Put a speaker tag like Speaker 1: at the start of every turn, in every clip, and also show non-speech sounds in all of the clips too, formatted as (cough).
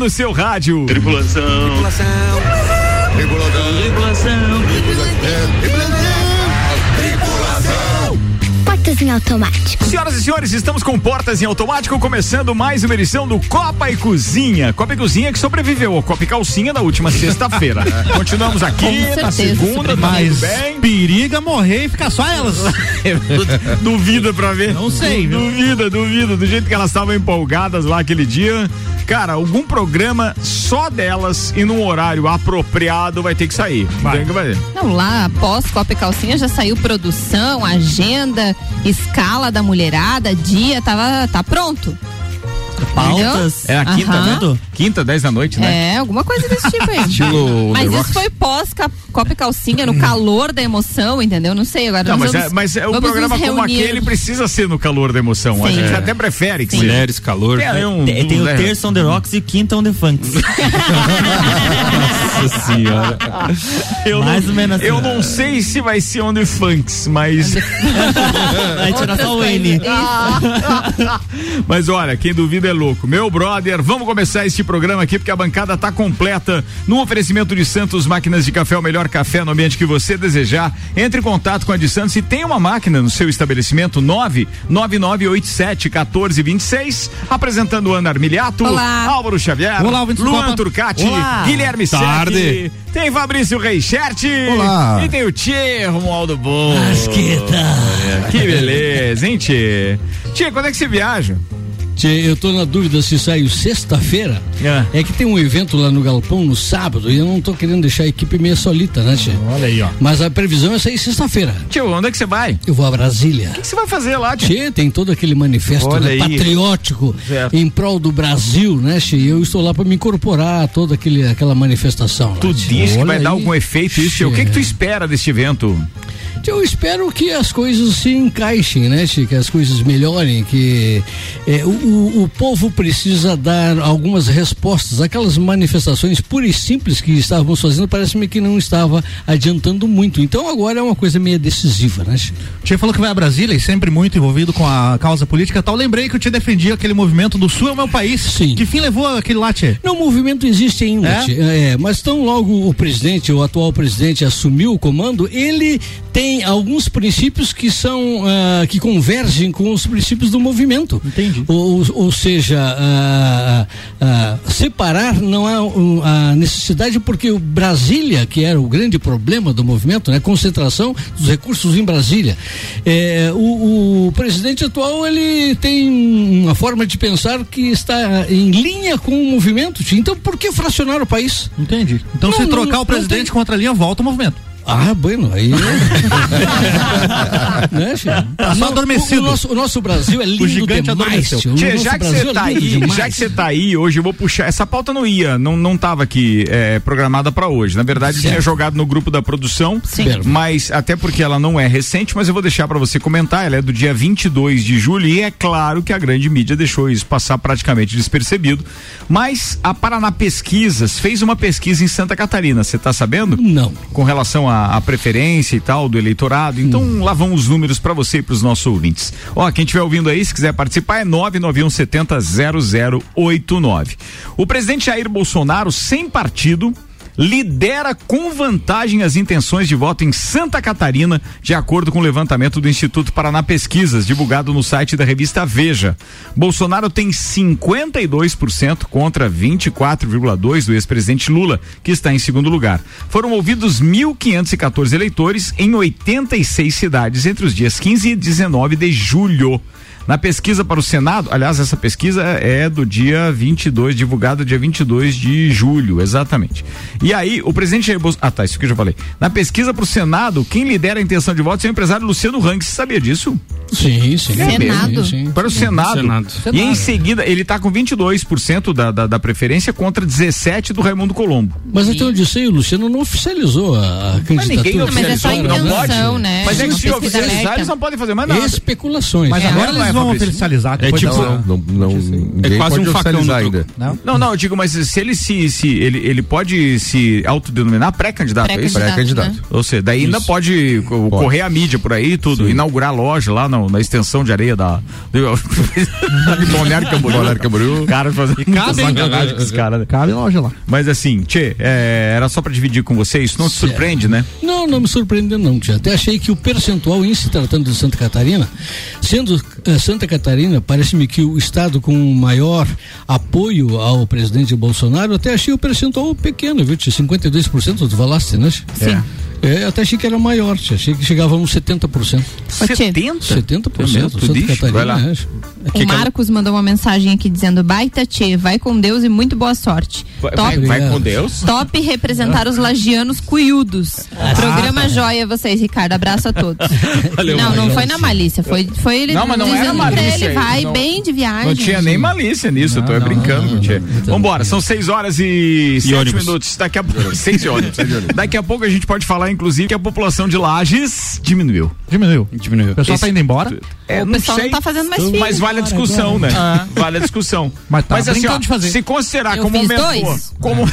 Speaker 1: no seu rádio.
Speaker 2: Tripulação. Tripulação. Tripulação. Tripulação.
Speaker 3: Portas em automático.
Speaker 1: Senhoras e senhores, estamos com Portas em Automático, começando mais uma edição do Copa e Cozinha. Copa e Cozinha que sobreviveu ao Copa e Calcinha da última sexta-feira. (laughs) Continuamos aqui na segunda, tá
Speaker 4: mas
Speaker 1: bem.
Speaker 4: periga morrer e ficar só elas. (laughs)
Speaker 1: Duvida pra ver.
Speaker 4: Não sei, viu?
Speaker 1: Duvida, duvida. Do jeito que elas estavam empolgadas lá aquele dia. Cara, algum programa só delas e num horário apropriado vai ter que sair.
Speaker 4: Vai.
Speaker 1: Tem que fazer.
Speaker 5: Não, lá após Copa e Calcinha já saiu produção, agenda, escala da mulherada, dia, tava, tá pronto.
Speaker 4: Pautas.
Speaker 1: É a quinta, né? Quinta, 10 da noite, né?
Speaker 5: É, alguma coisa desse tipo aí. (laughs)
Speaker 2: Estilo
Speaker 5: Mas
Speaker 2: The
Speaker 5: isso foi pós Copa e Calcinha, no calor da emoção, entendeu? Não sei, agora
Speaker 1: Não, mas, é,
Speaker 5: vamos,
Speaker 1: mas é,
Speaker 5: vamos
Speaker 1: programa como aquele precisa ser no calor da emoção. A
Speaker 5: Sim.
Speaker 1: gente
Speaker 5: É.
Speaker 1: até prefere que
Speaker 2: Mulheres, calor.
Speaker 1: Tem, um,
Speaker 6: Tem, tem
Speaker 1: um-
Speaker 6: o terço on the rocks e o quinto on the funks. (laughs)
Speaker 2: Nossa senhora.
Speaker 1: eu
Speaker 6: mais
Speaker 1: não,
Speaker 6: ou menos assim.
Speaker 1: Eu não sei se vai ser on the funks, mas. (laughs)
Speaker 6: Vai tirar só o N.
Speaker 1: Mas olha, quem duvida é louco. Meu brother, vamos começar este programa aqui porque a bancada tá completa. No oferecimento de Santos Máquinas de Café, o melhor café no ambiente que você desejar. Entre em contato com a de Santos e tem uma máquina no seu estabelecimento 99987 1426. Apresentando Ana Armiliato,
Speaker 5: Olá.
Speaker 1: Álvaro Xavier,
Speaker 4: Olá,
Speaker 1: Luan
Speaker 4: Copa.
Speaker 1: Turcati,
Speaker 4: Olá.
Speaker 1: Guilherme
Speaker 2: Tarde.
Speaker 1: Sec, tem Fabrício Reichert
Speaker 7: Olá.
Speaker 1: e tem o Tchê Romualdo Bom.
Speaker 6: Asqueta.
Speaker 1: Que beleza, hein, Tchê? Tchê, quando é que você viaja?
Speaker 8: Eu tô na dúvida se saiu sexta-feira.
Speaker 1: É.
Speaker 8: É que tem um evento lá no Galpão no sábado e eu não tô querendo deixar a equipe meio solita, né, Tchê?
Speaker 4: Olha aí, ó.
Speaker 8: Mas a previsão é sair sexta-feira.
Speaker 1: Tio, onde é que você vai?
Speaker 8: Eu vou a Brasília.
Speaker 1: O que você vai fazer lá, tio?
Speaker 8: Tchê, tem todo aquele manifesto né, patriótico
Speaker 1: Certo.
Speaker 8: em prol do Brasil, né, Tchê? E Eu estou lá para me incorporar a toda aquele, aquela manifestação. lá,
Speaker 1: Tu
Speaker 8: Tchê.
Speaker 1: diz que vai dar
Speaker 8: aí.
Speaker 1: algum efeito isso, tio. O que que tu espera deste evento?
Speaker 8: Tchê, Eu espero que as coisas se encaixem, né, Tchê? Que as coisas melhorem, que é, o, o, povo precisa dar algumas respostas. Aquelas manifestações puras e simples que estávamos fazendo, parece-me que não estava adiantando muito. Então agora é uma coisa meio decisiva, né, Tchê?
Speaker 4: O Tia falou que vai a Brasília e sempre muito envolvido com a causa política tal. Lembrei que o Tia defendia aquele movimento do Sul é o meu país.
Speaker 8: Sim.
Speaker 4: Que fim levou aquele lá?
Speaker 8: Não, o movimento existe ainda,
Speaker 4: É?
Speaker 8: Tchê. é, mas tão logo o presidente, o atual presidente assumiu o comando, ele tem alguns princípios que são, ah, que convergem com os princípios do movimento.
Speaker 4: Entendi.
Speaker 8: Ou, ou seja, ah, ah, separar não há um, a necessidade porque o Brasília, que era o grande problema do movimento, né, concentração dos recursos em Brasília. É, o, o presidente atual ele tem uma forma de pensar que está em linha com o movimento. Então, por que fracionar o país?
Speaker 4: Entendi. Então,
Speaker 8: Não,
Speaker 4: se trocar
Speaker 8: não
Speaker 4: o presidente
Speaker 8: tem-
Speaker 4: contra a linha, volta o movimento.
Speaker 8: Ah, bueno, aí. (laughs) né, filho?
Speaker 4: Tá só
Speaker 8: Não,
Speaker 4: adormecido.
Speaker 8: O, o nosso, o nosso Brasil é lindo
Speaker 4: gigante
Speaker 8: demais.
Speaker 4: adormeceu.
Speaker 8: O nosso
Speaker 1: já que você
Speaker 8: é
Speaker 1: tá
Speaker 8: lindo
Speaker 1: aí,
Speaker 8: demais.
Speaker 1: já que você tá aí, hoje eu vou puxar. Essa pauta não ia, não, não tava aqui é, programada pra hoje. Na verdade, eu
Speaker 8: Certo.
Speaker 1: tinha jogado no grupo da produção.
Speaker 5: Sim.
Speaker 8: Certo.
Speaker 1: Mas até porque ela não é recente, mas eu vou deixar pra você comentar. Ela é do dia 22 de julho e é claro que a grande mídia deixou isso passar praticamente despercebido. Mas a Paraná Pesquisas fez uma pesquisa em Santa Catarina. Você tá sabendo?
Speaker 8: Não.
Speaker 1: com relação à preferência e tal do eleitorado. Então,
Speaker 8: Hum.
Speaker 1: lá vão os números para você e para os nossos ouvintes. Ó, quem estiver ouvindo aí, se quiser participar, é 991 70 0089. O presidente Jair Bolsonaro, sem partido, lidera com vantagem as intenções de voto em Santa Catarina, de acordo com o levantamento do Instituto Paraná Pesquisas, divulgado no site da revista Veja. Bolsonaro tem 52% contra 24,2% do ex-presidente Lula, que está em segundo lugar. Foram ouvidos 1.514 eleitores em 86 cidades entre os dias 15 e 19 de julho. Na pesquisa para o Senado, aliás, essa pesquisa é do dia 22, divulgada dia 22 de julho, exatamente. E aí, o presidente Jair Bolsonaro. Ah, tá, isso que eu já falei. Na pesquisa para o Senado, quem lidera a intenção de voto é o empresário Luciano Hang. Você sabia disso?
Speaker 8: Sim, sim.
Speaker 5: Senado.
Speaker 8: Sim, sim.
Speaker 1: Para o Senado.
Speaker 2: Senado.
Speaker 1: E em seguida, ele está com 22% da, da, da preferência contra 17% do Raimundo Colombo.
Speaker 8: Mas até onde eu sei, o Luciano não oficializou a, a candidatura.
Speaker 1: ninguém
Speaker 5: Mas é só
Speaker 1: Oficializou, não
Speaker 5: intenção,
Speaker 1: pode.
Speaker 5: né?
Speaker 1: Mas é que se oficializar,
Speaker 5: alerta.
Speaker 1: eles não podem fazer mais nada.
Speaker 8: Especulações.
Speaker 4: Mas
Speaker 5: É.
Speaker 4: agora
Speaker 1: Não
Speaker 4: eles
Speaker 1: é,
Speaker 4: vão oficializar.
Speaker 2: É tipo-
Speaker 4: da-
Speaker 7: Não, não, ninguém
Speaker 2: quase
Speaker 7: pode
Speaker 2: um facão
Speaker 7: ainda.
Speaker 4: Não?
Speaker 1: Não, não, eu digo, mas se ele se, se ele, ele pode se autodenominar pré-candidato, é isso?
Speaker 5: Pré-candidato,
Speaker 7: Pré-candidato.
Speaker 5: né?
Speaker 1: Ou seja, daí ainda pode co- correr a mídia por aí e tudo, inaugurar loja lá no, na, na extensão de areia da. (laughs) de Balneário Camboriú.
Speaker 2: Balneário Camboriú.
Speaker 1: Cara, fazendo sacanagem com os caras, né?
Speaker 4: Cabe loja lá.
Speaker 1: Mas assim, Tchê, é, era só pra dividir com você, isso não te surpreende, né?
Speaker 8: Não, não me surpreendeu não, tia. Até achei que o percentual em se tratando de Santa Catarina, sendo Santa Catarina, parece-me que o estado com maior apoio ao presidente Bolsonaro, até achei o percentual pequeno, viu, tia? 52% tu falaste, né?
Speaker 5: Sim.
Speaker 8: É, até achei que era maior. Achei que chegava a uns 70%.
Speaker 5: Ô, Tchê,
Speaker 1: 70?
Speaker 8: 70%
Speaker 1: Tu
Speaker 8: Santa
Speaker 1: diz?
Speaker 8: Catarina.
Speaker 1: Vai lá.
Speaker 8: é.
Speaker 5: O Marcos mandou uma mensagem aqui dizendo: Baita Tchê, vai com Deus e muito boa sorte.
Speaker 1: Vai,
Speaker 5: Top,
Speaker 1: vai- vai com Deus?
Speaker 5: top representar os lagianos cuiudos. Programa joia vocês, Ricardo. Abraço a todos. (laughs) não, não foi na malícia. Foi, foi ele
Speaker 1: Não, mas não
Speaker 5: dizendo
Speaker 1: era
Speaker 5: pra
Speaker 1: malícia,
Speaker 5: ele: vai
Speaker 1: não-
Speaker 5: bem de viagem.
Speaker 1: Não tinha nem malícia nisso, eu tô é brincando com você. Vambora, são 6 horas e 7
Speaker 2: ônibus.
Speaker 1: minutos. Daqui a pouco. (laughs) 6 ônibus. Daqui a pouco a gente pode falar, inclusive, que a população de Lages diminuiu.
Speaker 4: Diminuiu.
Speaker 2: Diminuiu.
Speaker 4: O pessoal
Speaker 1: Esse-
Speaker 4: tá indo embora.
Speaker 1: É,
Speaker 5: O pessoal não tá fazendo mais filho.
Speaker 1: Mas vale a discussão, né? Vale a discussão.
Speaker 4: Mas tá
Speaker 1: assim,
Speaker 4: brincando
Speaker 1: ó,
Speaker 4: de fazer.
Speaker 1: se considerar
Speaker 5: Eu
Speaker 1: como
Speaker 5: fiz
Speaker 1: mentor,
Speaker 5: dois.
Speaker 1: como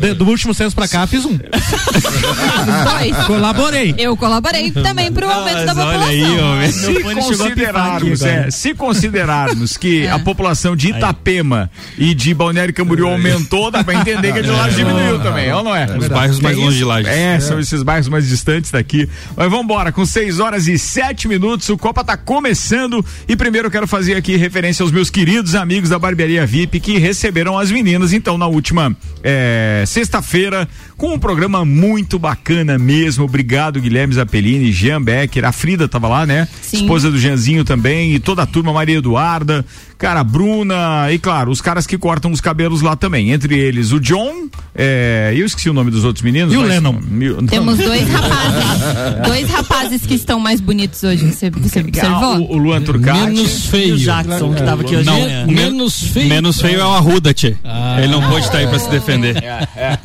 Speaker 4: De- (laughs) do último censo pra cá, fiz um.
Speaker 5: Dois. (laughs)
Speaker 4: Colaborei.
Speaker 5: Eu colaborei também pro aumento da população.
Speaker 1: se considerarmos, é, se considerarmos que (laughs) a população de Itapema e de Balneário Camboriú aumentou, dá pra entender que a de Lages diminuiu também, é ou não é?
Speaker 2: Os bairros mais longe de? Lages.
Speaker 1: É, são esses bairros mais distantes daqui. Mas vamos embora, com 6 horas e 7 minutos, o Copa tá começando e primeiro quero fazer aqui referência aos meus queridos amigos da Barbearia VIP que receberam as meninas, então, na última é, sexta-feira, com um programa muito bacana mesmo. Obrigado, Guilherme Zappellini, Jean Becker, a Frida tava lá, né?
Speaker 5: Sim.
Speaker 1: Esposa do Jeanzinho também, e toda a turma, Maria Eduarda, cara, a Bruna, e claro, os caras que cortam os cabelos lá também. Entre eles, o John, é, eu esqueci o nome dos outros meninos.
Speaker 4: E o
Speaker 1: mas-
Speaker 4: Lennon?
Speaker 1: Mi- não.
Speaker 5: Temos dois rapazes. dois rapazes que estão mais bonitos hoje. Você, você
Speaker 1: Ah,
Speaker 5: observou?
Speaker 1: o, o Luan Turcati.
Speaker 8: Menos
Speaker 6: E o
Speaker 8: feio.
Speaker 6: Jackson, que tava aqui hoje
Speaker 2: Não, men-
Speaker 8: Menos feio.
Speaker 2: Menos feio é o Arruda, tchê. Ele não pôde estar aí pra se defender.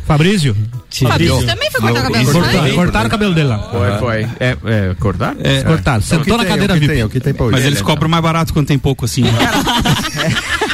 Speaker 4: Fabrício.
Speaker 5: Fabrício também foi cortar o cabelo,
Speaker 4: Cortaram,
Speaker 5: foi?
Speaker 4: cortaram o cabelo dele lá.
Speaker 1: Foi, foi. É, é, cortar?
Speaker 2: É,
Speaker 4: Cortaram. Sentou na cadeira VIP.
Speaker 3: o que tem pra hoje.
Speaker 2: mas eles cobram mais barato quando tem pouco, assim. (laughs)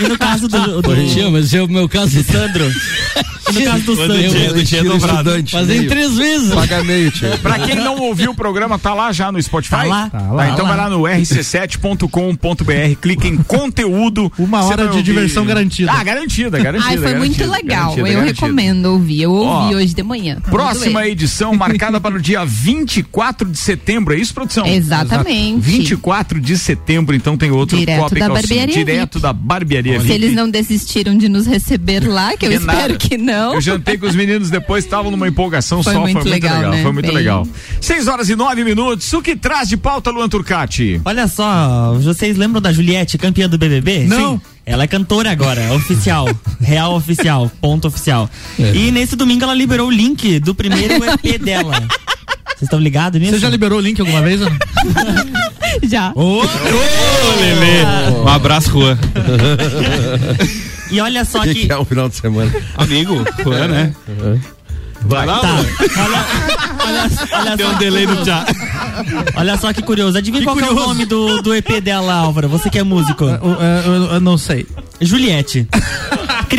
Speaker 6: E no caso do, do,
Speaker 8: Tia, mas é o meu caso.
Speaker 6: Sandro. E no caso do Sandro.
Speaker 2: tinha- do dia dobrado.
Speaker 8: Fazem três vezes.
Speaker 3: Paga meio, tio. (laughs)
Speaker 1: Pra quem não ouviu o programa, tá lá já no Spotify?
Speaker 6: Tá lá.
Speaker 4: Tá lá.
Speaker 1: então vai lá no rc7.com.br, clica em conteúdo.
Speaker 4: Uma hora de
Speaker 1: ouvir-
Speaker 4: diversão garantida.
Speaker 1: Ah, garantida, garantida.
Speaker 5: Ai, foi muito legal.
Speaker 1: garantida,
Speaker 5: eu
Speaker 1: garantida.
Speaker 5: recomendo ouvir. Eu ouvi
Speaker 1: Ó,
Speaker 5: hoje de manhã.
Speaker 1: Próxima
Speaker 5: Muito
Speaker 1: edição marcada para o dia (laughs) 24 de setembro, é isso, produção?
Speaker 5: Exatamente.
Speaker 1: 24 de setembro, então tem outro
Speaker 5: Direto
Speaker 1: Copa
Speaker 5: da
Speaker 1: Calcinha,
Speaker 5: Barbearia
Speaker 1: direto
Speaker 5: VIP.
Speaker 1: da barbearia
Speaker 5: Se eles não desistiram de nos receber lá, que eu espero
Speaker 1: nada.
Speaker 5: que não.
Speaker 1: Eu jantei com os meninos depois, estavam numa empolgação
Speaker 5: Foi
Speaker 1: só,
Speaker 5: muito
Speaker 1: foi muito
Speaker 5: legal,
Speaker 1: legal,
Speaker 5: né?
Speaker 1: foi muito
Speaker 5: Bem-
Speaker 1: legal. 6 horas e 9 minutos, o que traz de pauta, Luan Turcati?
Speaker 6: Olha só, vocês lembram da Juliette, campeã do BBB?
Speaker 4: Não.
Speaker 6: Sim. Ela é cantora agora, oficial, (laughs) real oficial, ponto oficial. E nesse domingo ela liberou o link do primeiro (laughs) EP dela. Vocês estão ligados nisso?
Speaker 4: Você já liberou o link alguma vez? (laughs)
Speaker 5: Já.
Speaker 4: Ô,
Speaker 2: Ô, Lelê. Um abraço, Juan.
Speaker 6: E olha só
Speaker 3: que,
Speaker 6: que.
Speaker 3: é um final de semana?
Speaker 2: Amigo, Juan, né? Vai lá,
Speaker 6: Tá. Olha, olha, olha
Speaker 2: Tem
Speaker 6: só.
Speaker 2: um delay no já.
Speaker 6: Olha só que curioso. Adivinha qual que é o
Speaker 4: curioso.
Speaker 6: nome do, do EP dela, Álvaro? Você que é músico.
Speaker 4: eu, eu- eu não sei.
Speaker 6: Juliette.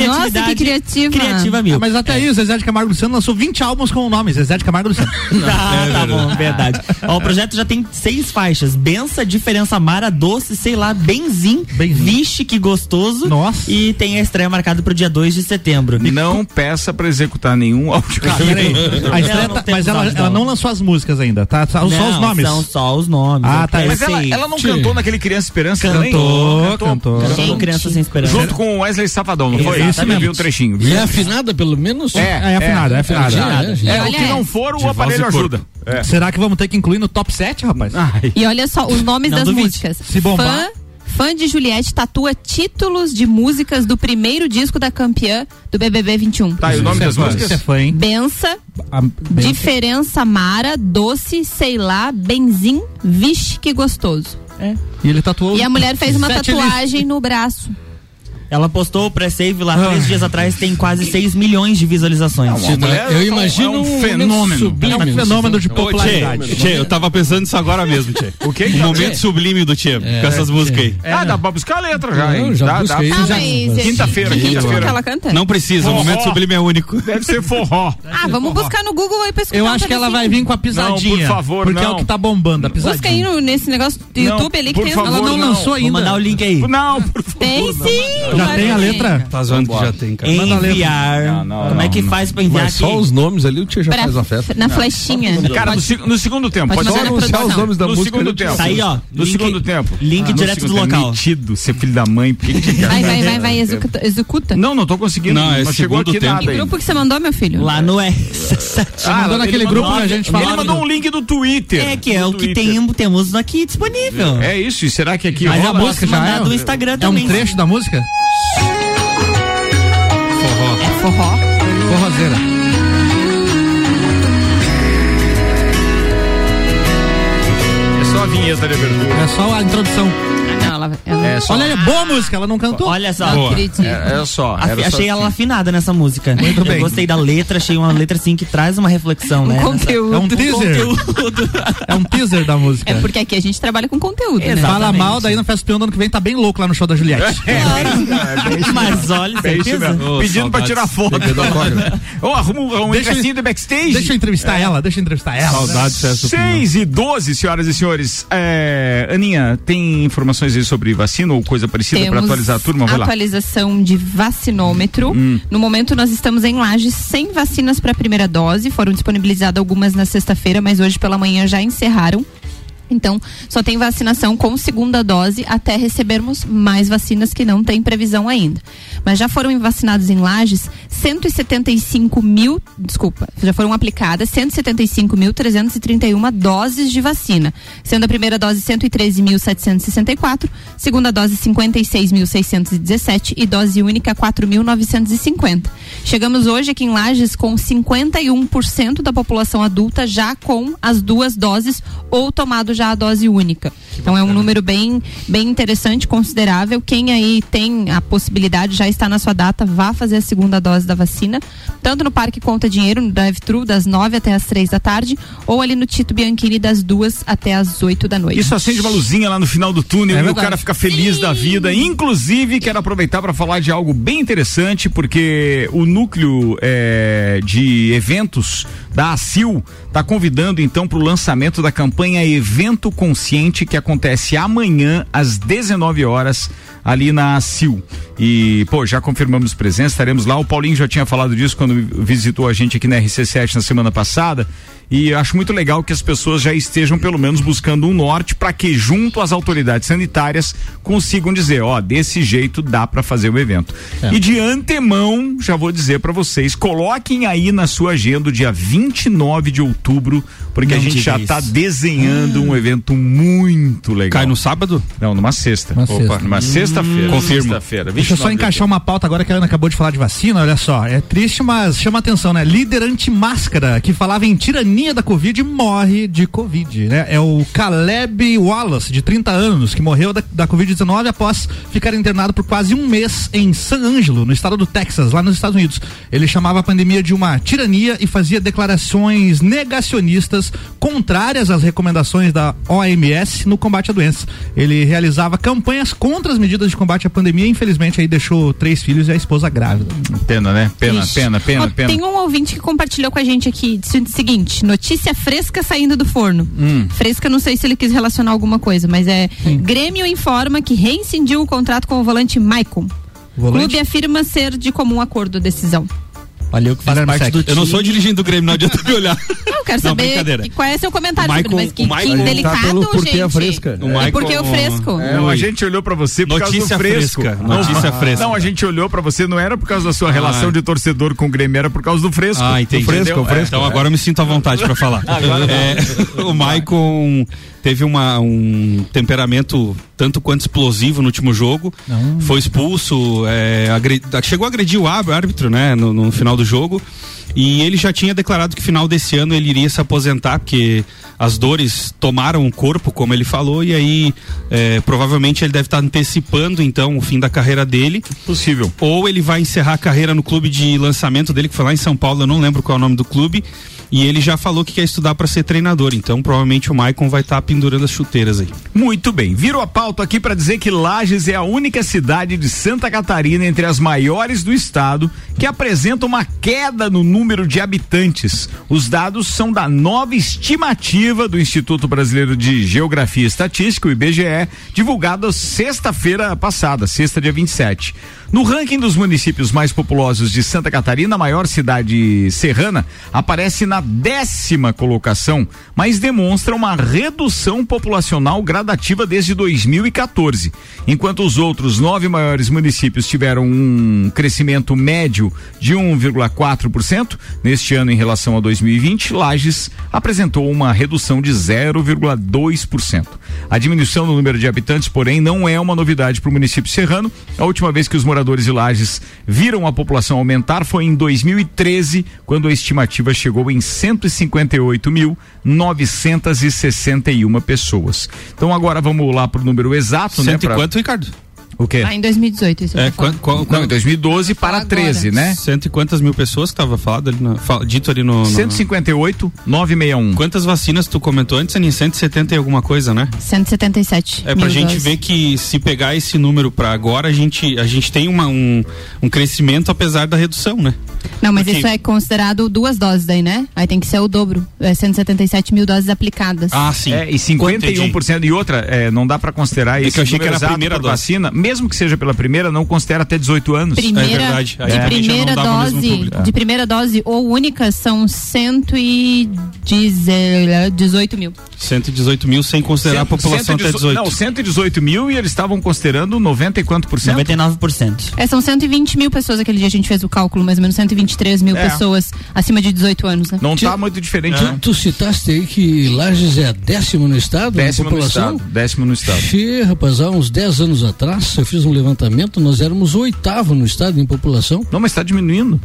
Speaker 5: Nossa, que criativa.
Speaker 6: Criativa mil.
Speaker 4: Ah, mas até aí, o Zezé de Camargo Luciano lançou 20 álbuns com o nome Zezé de Camargo Luciano. (laughs)
Speaker 6: Tá, tá bom, verdade. (laughs) Ó, o projeto já tem seis faixas. Bença, diferença Mara, doce, sei lá, benzim,
Speaker 4: Benzim.
Speaker 6: vixe, que gostoso.
Speaker 4: Nossa.
Speaker 6: E tem a estreia marcada pro dia 2 de setembro.
Speaker 1: Não peça pra executar nenhum áudio.
Speaker 4: Ah, peraí. A estreia
Speaker 6: não
Speaker 4: tá- mas ela, ela não lançou as músicas ainda, tá? Só, só os
Speaker 6: Não,
Speaker 4: nomes.
Speaker 6: São só os nomes.
Speaker 4: Ah, tá.
Speaker 1: Mas ela, ela não
Speaker 8: Tchê.
Speaker 1: cantou naquele Criança Esperança também?
Speaker 4: Cantou, cantou.
Speaker 6: Cantou
Speaker 5: Gente.
Speaker 6: Criança Sem Esperança.
Speaker 1: Junto com o Wesley Safadão, não foi?
Speaker 6: Exatamente.
Speaker 1: Eu vi um trechinho.
Speaker 8: E é afinada, pelo menos?
Speaker 1: É,
Speaker 4: É, afinada, é afinada.
Speaker 8: É,
Speaker 1: É,
Speaker 5: Olha
Speaker 1: o que não for, o
Speaker 2: De
Speaker 1: aparelho
Speaker 2: e
Speaker 1: ajuda. É.
Speaker 4: Será que vamos ter que incluir no top 7, rapaz?
Speaker 5: E olha só os nomes
Speaker 6: Não
Speaker 5: das
Speaker 6: duvide.
Speaker 5: músicas.
Speaker 4: Se bombar.
Speaker 5: Fã, fã de Juliette tatua títulos de músicas do primeiro disco da campeã do BBB 21.
Speaker 1: Tá, e o nome das
Speaker 4: Você é
Speaker 1: músicas?
Speaker 4: fã, hein?
Speaker 5: Bença,
Speaker 4: A-
Speaker 5: diferença Mara, doce, sei lá, benzim, vixe, que gostoso.
Speaker 4: E ele tatuou.
Speaker 5: E a mulher fez uma tatuagem no braço.
Speaker 6: Ela postou o pré-save lá
Speaker 1: Ah.
Speaker 6: três dias atrás, tem quase 6 milhões de visualizações.
Speaker 1: Mulher
Speaker 8: eu
Speaker 1: é um-
Speaker 8: imagino
Speaker 1: é um fenômeno.
Speaker 8: sublime,
Speaker 4: É um fenômeno de
Speaker 2: Ô,
Speaker 4: popularidade.
Speaker 2: Tchê, Tchê, eu tava pensando nisso agora mesmo, Tchê.
Speaker 1: O quê?
Speaker 2: Um momento sublime do Tchê, com essas músicas aí.
Speaker 1: Ah, dá pra buscar a letra já,
Speaker 8: Não,
Speaker 1: hein?
Speaker 8: já
Speaker 1: Dá. Quinta-feira,
Speaker 5: que
Speaker 1: quinta-feira.
Speaker 5: que ela canta?
Speaker 2: Não precisa, o momento sublime é único.
Speaker 1: Deve ser forró.
Speaker 5: Ah, vamos buscar no Google aí pra escutar
Speaker 4: Eu acho que ela vai vir com a pisadinha.
Speaker 1: Não, por favor,
Speaker 4: Porque é
Speaker 1: não.
Speaker 4: o que tá bombando, a pisadinha.
Speaker 5: Busca aí no, nesse negócio do
Speaker 1: Não,
Speaker 5: YouTube ali que tem
Speaker 4: Ela não
Speaker 1: não.
Speaker 4: lançou
Speaker 6: Vou
Speaker 4: ainda.
Speaker 6: mandar o link aí.
Speaker 1: Não, por favor.
Speaker 5: Tem sim.
Speaker 4: Já tem a letra?
Speaker 2: Tá zoando que já tem, cara.
Speaker 4: Manda a letra.
Speaker 6: Enviar.
Speaker 1: Não, não,
Speaker 6: Como é que
Speaker 1: não.
Speaker 6: faz pra enviar
Speaker 3: Mas
Speaker 6: aqui?
Speaker 3: só os nomes ali o tio já
Speaker 5: Pra-
Speaker 3: faz uma festa.
Speaker 5: na flechinha.
Speaker 1: Cara, no, se- no segundo tempo.
Speaker 5: Pode na
Speaker 3: anunciar os nomes da
Speaker 1: No
Speaker 3: música.
Speaker 1: segundo
Speaker 3: ali,
Speaker 1: tempo.
Speaker 6: Tá aí, ó.
Speaker 1: No segundo tempo.
Speaker 6: link
Speaker 1: No
Speaker 6: direto
Speaker 1: segundo
Speaker 6: do
Speaker 1: tempo.
Speaker 6: local.
Speaker 1: Metido, ser filho da mãe. (laughs)
Speaker 5: Vai, vai, vai, vai, executa.
Speaker 1: Não, não tô conseguindo.
Speaker 2: Não, é
Speaker 1: chegou
Speaker 2: segundo
Speaker 1: aqui
Speaker 2: tempo.
Speaker 1: nada
Speaker 5: Que grupo que você mandou, meu filho?
Speaker 6: Lá no S7.
Speaker 1: Ah,
Speaker 4: mandou
Speaker 1: ele
Speaker 4: naquele grupo que a gente
Speaker 1: Ele
Speaker 4: falava
Speaker 1: mandou
Speaker 4: do-
Speaker 1: um link do Twitter.
Speaker 6: É, que é
Speaker 1: Do
Speaker 6: o que temos aqui disponível.
Speaker 1: É isso, e será que aqui
Speaker 6: Mas a música já
Speaker 4: é?
Speaker 6: do Instagram
Speaker 4: É
Speaker 6: também.
Speaker 4: um trecho da música?
Speaker 5: É forró.
Speaker 4: Forrozeira.
Speaker 1: É só a vinheta de abertura.
Speaker 4: É só a introdução.
Speaker 5: Ela, ela
Speaker 1: É só.
Speaker 4: Olha, é boa a música, ela não cantou.
Speaker 6: Olha só.
Speaker 5: não acredito.
Speaker 1: É, é só.
Speaker 6: Afi-
Speaker 1: era só
Speaker 6: achei
Speaker 1: assim.
Speaker 6: ela afinada nessa música.
Speaker 4: Muito
Speaker 6: Eu
Speaker 4: bem.
Speaker 6: gostei da letra, achei uma letra assim que traz uma reflexão,
Speaker 5: Um
Speaker 6: né?
Speaker 5: conteúdo.
Speaker 4: É um teaser.
Speaker 6: Conteúdo. (laughs)
Speaker 4: É um teaser da música.
Speaker 5: É porque aqui a gente trabalha com conteúdo, né?
Speaker 4: Fala mal, daí na festa peão do ano que vem tá bem louco lá no show da Juliette. (laughs)
Speaker 6: Mas olha,
Speaker 1: É isso
Speaker 6: certeza.
Speaker 1: mesmo.
Speaker 2: Ô,
Speaker 1: Pedindo pra tirar foto. (laughs) Ô, arruma um, um
Speaker 4: Deixa eu-
Speaker 1: ingressinho do backstage.
Speaker 4: Deixa eu entrevistar ela, deixa eu entrevistar ela.
Speaker 2: Saudades dessa opinião.
Speaker 1: 6 e 12, senhoras e senhores. É, Aninha, tem informações aí sobre vacina ou coisa parecida para atualizar a turma? Vai lá. Hum.
Speaker 5: atualização de vacinômetro. No momento nós estamos em Lages sem vacinas para a primeira dose. Foram disponibilizadas algumas na sexta-feira, mas hoje pela manhã já encerraram. Então, só tem vacinação com segunda dose até recebermos mais vacinas que não tem previsão ainda. Mas já foram vacinados em Lages 175 mil, desculpa, já foram aplicadas 175.331 doses de vacina, sendo a primeira dose 113.764, segunda dose 56.617 e dose única 4.950. Chegamos hoje aqui em Lages com 51% da população adulta já com as duas doses ou tomado já a dose única. Então é um número bem, bem interessante, considerável. Quem aí tem a possibilidade, já está na sua data, vá fazer a segunda dose da vacina, tanto no Parque Conta Dinheiro, no drive-thru, das 9 até as 3 da tarde, ou ali no Tito Bianchini, das 2 até as 8 da noite.
Speaker 1: Isso acende uma luzinha lá no final do túnel
Speaker 4: É
Speaker 1: e o cara fica feliz da vida. Inclusive, quero aproveitar para falar de algo bem interessante, porque o núcleo eh, de eventos da ACIL está convidando então para o lançamento da campanha Evento Consciente, que acontece amanhã às 19 horas ali na ACIL. E, pô, já confirmamos presença, estaremos lá. O Paulinho já tinha falado disso quando visitou a gente aqui na RC7 na semana passada. E eu acho muito legal que as pessoas já estejam pelo menos buscando um norte para que junto às autoridades sanitárias consigam dizer, ó, desse jeito dá para fazer o evento. E de antemão, já vou dizer para vocês, coloquem aí na sua agenda o dia 29 de outubro, porque
Speaker 6: Não
Speaker 1: a gente já
Speaker 6: isso.
Speaker 1: tá desenhando um evento muito legal.
Speaker 2: Cai no sábado?
Speaker 1: Não, numa sexta.
Speaker 4: Uma
Speaker 1: Opa,
Speaker 4: sexta.
Speaker 1: numa sexta-feira.
Speaker 2: confirmo.
Speaker 1: Sexta-feira.
Speaker 4: Deixa eu só
Speaker 1: 29 de
Speaker 4: encaixar uma pauta agora que a Ana acabou de falar de vacina, olha só. É triste, mas chama atenção, né? Líder anti-máscara, que falava em tirania da Covid, morre de Covid, né? É o Caleb Wallace, de 30 anos, que morreu da, da Covid-19 após ficar internado por quase um mês em San Angelo, no estado do Texas, lá nos Estados Unidos. Ele chamava a pandemia de uma tirania e fazia declarações negacionistas contrárias às recomendações da OMS no combate à doença. Ele realizava campanhas contra as medidas de combate à pandemia infelizmente aí deixou três filhos e a esposa grávida.
Speaker 1: Pena, né? Pena,
Speaker 5: Ixi.
Speaker 1: pena, pena,
Speaker 5: Ó,
Speaker 1: pena.
Speaker 5: Tem um ouvinte que compartilhou com a gente aqui, disse o seguinte, notícia fresca saindo do forno.
Speaker 1: Hum.
Speaker 5: Fresca, não sei se ele quis relacionar alguma coisa, mas é Grêmio informa que reincidiu o contrato com o volante Maicon.
Speaker 4: Volante?
Speaker 5: Clube afirma ser de comum acordo a decisão.
Speaker 6: Olha, eu que faço parte do
Speaker 2: Eu não sou dirigente do Grêmio, não adianta me olhar. (laughs)
Speaker 5: Eu quero
Speaker 2: Não,
Speaker 5: saber
Speaker 2: brincadeira.
Speaker 5: e qual é seu comentário,
Speaker 2: O
Speaker 5: sobre, mas que,
Speaker 2: o Maicon-
Speaker 5: que
Speaker 2: ele tá
Speaker 3: pelo porquê
Speaker 5: gente.
Speaker 3: a fresca.
Speaker 2: O
Speaker 5: E
Speaker 2: Maicon-
Speaker 5: por que o fresco?
Speaker 1: É, a gente olhou pra você por
Speaker 2: Notícia
Speaker 1: causa do fresco.
Speaker 2: fresca,
Speaker 1: Não,
Speaker 2: notícia
Speaker 1: não,
Speaker 2: fresca.
Speaker 1: Não, a gente olhou pra você, não era por causa da sua relação
Speaker 2: Ah.
Speaker 1: de torcedor com o Grêmio, era por causa do fresco.
Speaker 2: Ah, entendi.
Speaker 1: Do fresco, fresco.
Speaker 2: Então agora eu me sinto à vontade para falar. (laughs) É, o Maicon teve uma, um temperamento tanto quanto explosivo no último jogo. Foi expulso, é, agre- chegou a agredir o árbitro, né, no, no final do jogo. E ele já tinha declarado que final desse ano ele iria se aposentar, porque as dores tomaram o corpo, como ele falou, e aí é, provavelmente ele deve estar antecipando então o fim da carreira dele.
Speaker 1: Possível.
Speaker 2: Ou ele vai encerrar a carreira no clube de lançamento dele, que foi lá em São Paulo, eu não lembro qual é o nome do clube. E ele já falou que quer estudar para ser treinador, então provavelmente o Maicon vai estar pendurando as chuteiras aí.
Speaker 1: Muito bem. Viro a pauta aqui para dizer que Lages é a única cidade de Santa Catarina entre as maiores do estado que apresenta uma queda no número de habitantes. Os dados são da nova estimativa do Instituto Brasileiro de Geografia e Estatística, o IBGE, divulgada sexta-feira passada, sexta dia 27. No ranking dos municípios mais populosos de Santa Catarina, a maior cidade serrana aparece na décima colocação, mas demonstra uma redução populacional gradativa desde 2014. Enquanto os outros nove maiores municípios tiveram um crescimento médio de 1,4% neste ano em relação a 2020, Lages apresentou uma redução de 0,2%. A diminuição no número de habitantes, porém, não é uma novidade para o município serrano. A última vez que os moradores de Lages viram a população aumentar foi em 2013, quando a estimativa chegou em 158.961 pessoas. Então agora vamos lá para o número exato,
Speaker 2: Cento
Speaker 1: né? pra-
Speaker 2: quanto, Ricardo?
Speaker 1: O quê?
Speaker 5: Ah, em 2018, isso
Speaker 2: É, qual, qual,
Speaker 1: Não, em 2012 para
Speaker 5: Agora.
Speaker 1: 13, né?
Speaker 2: Cento e quantas mil pessoas que tava falado ali fa- dito ali no. no
Speaker 1: 158, 961.
Speaker 2: Quantas vacinas tu comentou antes, Aninha? 170 e alguma coisa, né?
Speaker 5: 177
Speaker 2: É pra gente
Speaker 5: doses.
Speaker 2: ver que se pegar esse número pra agora, a gente, a gente tem uma, um, um crescimento apesar da redução, né?
Speaker 5: Não, mas
Speaker 2: Porque-
Speaker 5: isso é considerado duas doses daí, né? Aí tem que ser o dobro. É 177 mil doses aplicadas.
Speaker 2: Ah, sim.
Speaker 1: É, e 51% e outra, é, não dá para considerar
Speaker 2: É que eu achei que era a primeira dose.
Speaker 1: vacina, mesmo que seja pela primeira, não considera até 18 anos.
Speaker 5: primeira,
Speaker 2: é verdade. Aí
Speaker 5: de
Speaker 2: já
Speaker 5: primeira dose, de primeira dose ou única são 118 mil.
Speaker 2: 118 mil sem considerar a população até 18.
Speaker 1: Não, 118 mil e eles estavam considerando 90 e quanto por cento?
Speaker 6: 99%.
Speaker 5: É, são 120 mil pessoas aquele dia a gente fez o cálculo, mais ou menos 123 mil
Speaker 1: É.
Speaker 5: pessoas acima de 18 anos, né?
Speaker 1: Não
Speaker 8: Tio-
Speaker 1: tá muito diferente,
Speaker 8: Tu,
Speaker 1: não.
Speaker 8: tu citaste aí que Lages é a décima no estado,
Speaker 1: Décimo
Speaker 8: na
Speaker 1: no
Speaker 8: população?
Speaker 1: estado. Décimo no estado.
Speaker 8: Xê, rapaz, há uns 10 anos atrás, eu fiz um levantamento, nós éramos o oitavo no estado em população.
Speaker 1: Não, mas está diminuindo.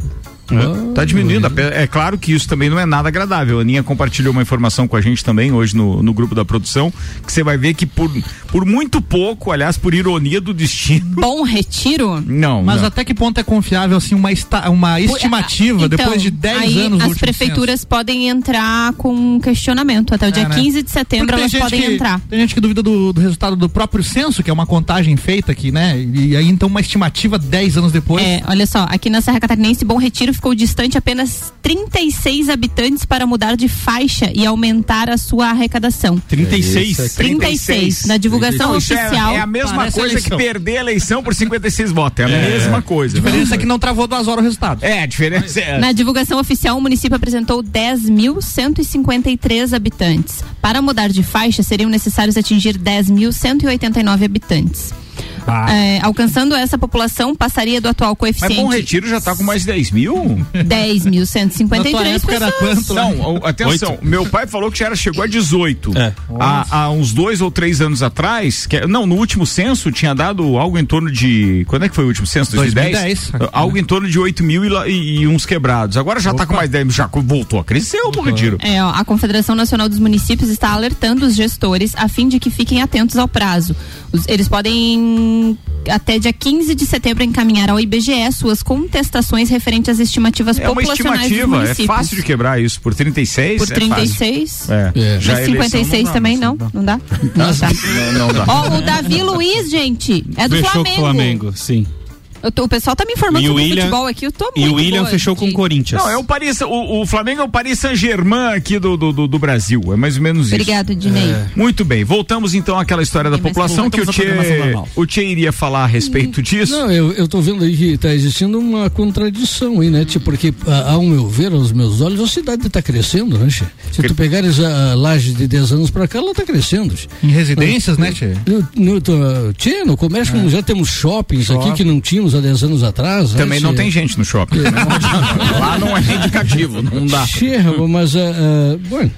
Speaker 8: Ah,
Speaker 1: Tá diminuindo. Ape- É claro que isso também não é nada agradável. A Aninha compartilhou uma informação com a gente também hoje no, no grupo da produção, que você vai ver que por, por muito pouco, aliás, por ironia do destino.
Speaker 5: Bom retiro?
Speaker 1: Não,
Speaker 4: Mas
Speaker 1: não.
Speaker 4: até que ponto é confiável, assim, uma, esta- uma estimativa
Speaker 5: Então,
Speaker 4: depois de 10
Speaker 5: aí
Speaker 4: anos do
Speaker 5: As prefeituras podem entrar com um questionamento. Até o dia
Speaker 4: É, né?
Speaker 5: 15 de setembro elas podem
Speaker 4: que-
Speaker 5: entrar.
Speaker 4: Tem gente que duvida do, do resultado do próprio censo, que é uma contagem feita aqui, né? E, aí então uma estimativa 10 anos depois.
Speaker 5: É, olha só, aqui na Serra Catarinense, Bom Retiro ficou distante apenas 36 habitantes para mudar de faixa e aumentar a sua arrecadação.
Speaker 2: 36.
Speaker 8: É isso
Speaker 5: 36. Na divulgação
Speaker 1: Não, isso é-
Speaker 5: oficial.
Speaker 1: É, a mesma coisa
Speaker 4: eleição.
Speaker 1: que perder a eleição por 56 votos. É a mesma coisa.
Speaker 4: A diferença é que não travou duas horas o resultado.
Speaker 1: É, a diferença é.
Speaker 5: Na divulgação oficial, o município apresentou 10.153 habitantes. Para mudar de faixa, seriam necessários atingir 10.189 habitantes.
Speaker 4: Ah.
Speaker 5: É, alcançando essa população, passaria do atual
Speaker 1: Mas
Speaker 5: coeficiente
Speaker 1: Bom Retiro já tá com mais de 10 mil?
Speaker 5: 10.153
Speaker 4: Na tua época era
Speaker 5: pessoas.
Speaker 4: quanto? lá?
Speaker 1: Não, atenção, meu pai falou que já era, chegou a 18.
Speaker 2: É.
Speaker 1: Há, há uns dois ou três anos atrás, que, não, no último censo tinha dado algo em torno de. Quando é que foi o último censo? 2010?
Speaker 4: 2010.
Speaker 1: Algo em torno de 8 mil e, e- e uns quebrados. Agora já tá com mais 10 já voltou a crescer o Bom Retiro.
Speaker 5: É, ó, a Confederação Nacional dos Municípios está alertando os gestores a fim de que fiquem atentos ao prazo. Eles podem, até dia 15 de setembro, encaminhar ao IBGE suas contestações referentes às estimativas
Speaker 1: É uma
Speaker 5: populacionais dos
Speaker 1: estimativa, é fácil de quebrar isso. Por 36
Speaker 5: Por
Speaker 1: é fácil.
Speaker 5: 36?
Speaker 1: É.
Speaker 8: É.
Speaker 1: Já
Speaker 5: Mas
Speaker 1: a eleição
Speaker 5: 56
Speaker 1: dá,
Speaker 5: também
Speaker 1: mas
Speaker 5: não? Não dá? Não, tá. (laughs)
Speaker 1: Não, não dá.
Speaker 5: Ó, o Davi (laughs) Luiz, gente, é do
Speaker 2: Fechou
Speaker 5: Flamengo.
Speaker 2: com o Flamengo, sim.
Speaker 5: Eu tô- o pessoal tá me informando
Speaker 2: o
Speaker 5: sobre
Speaker 2: William-
Speaker 5: futebol aqui, eu tô muito
Speaker 2: E o William fechou
Speaker 5: de-
Speaker 2: com o Corinthians.
Speaker 1: Não, é o Paris, o, o Flamengo é o Paris Saint-Germain aqui do, do, do, do Brasil. É mais ou menos isso.
Speaker 5: Obrigado, Dinei.
Speaker 1: Muito bem, voltamos então àquela história da
Speaker 5: mais
Speaker 1: população que o Tchê, o Tchê iria falar a respeito disso.
Speaker 8: Não, eu, eu tô vendo aí que tá existindo uma contradição aí, né? Tipo, porque, a- ao meu ver, aos meus olhos, a cidade tá crescendo, né, Che? Se tu pegares a, a laje de 10 anos pra cá, ela tá crescendo.
Speaker 4: Em residências, né, Tchê?
Speaker 8: No, no, tchê, no comércio, como já temos shoppings aqui
Speaker 4: Shopping.
Speaker 8: que não tínhamos anos, há 10 anos atrás.
Speaker 1: Também
Speaker 8: né,
Speaker 1: não
Speaker 8: tchê?
Speaker 1: tem gente no shopping. (laughs) Não adianta. Lá não é indicativo, não dá.
Speaker 8: Tchê, mas, ah, bom,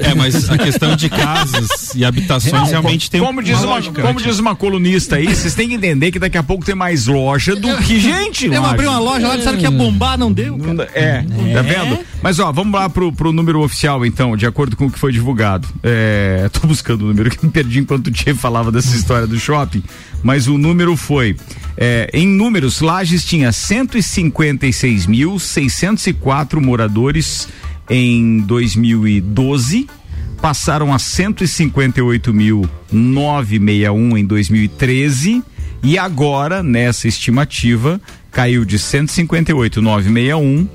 Speaker 2: É, mas a questão de casas e habitações realmente tem
Speaker 1: como diz uma,
Speaker 2: lógica.
Speaker 1: como diz uma colunista aí, vocês têm que entender que daqui a pouco tem mais loja do que gente.
Speaker 4: Eu abri uma loja lá, disseram que ia bombar, não deu.
Speaker 1: Não dá- É, tá vendo? Mas ó, vamos lá pro, pro número oficial então, de acordo com o que foi divulgado. É, (laughs) tô buscando o número que me perdi enquanto o Tchê falava dessa história do shopping, mas o número foi, é, em números, Lages tinha 156.604 moradores em 2012, passaram a 158.961 em 2013 e agora, nessa estimativa, caiu de 158.961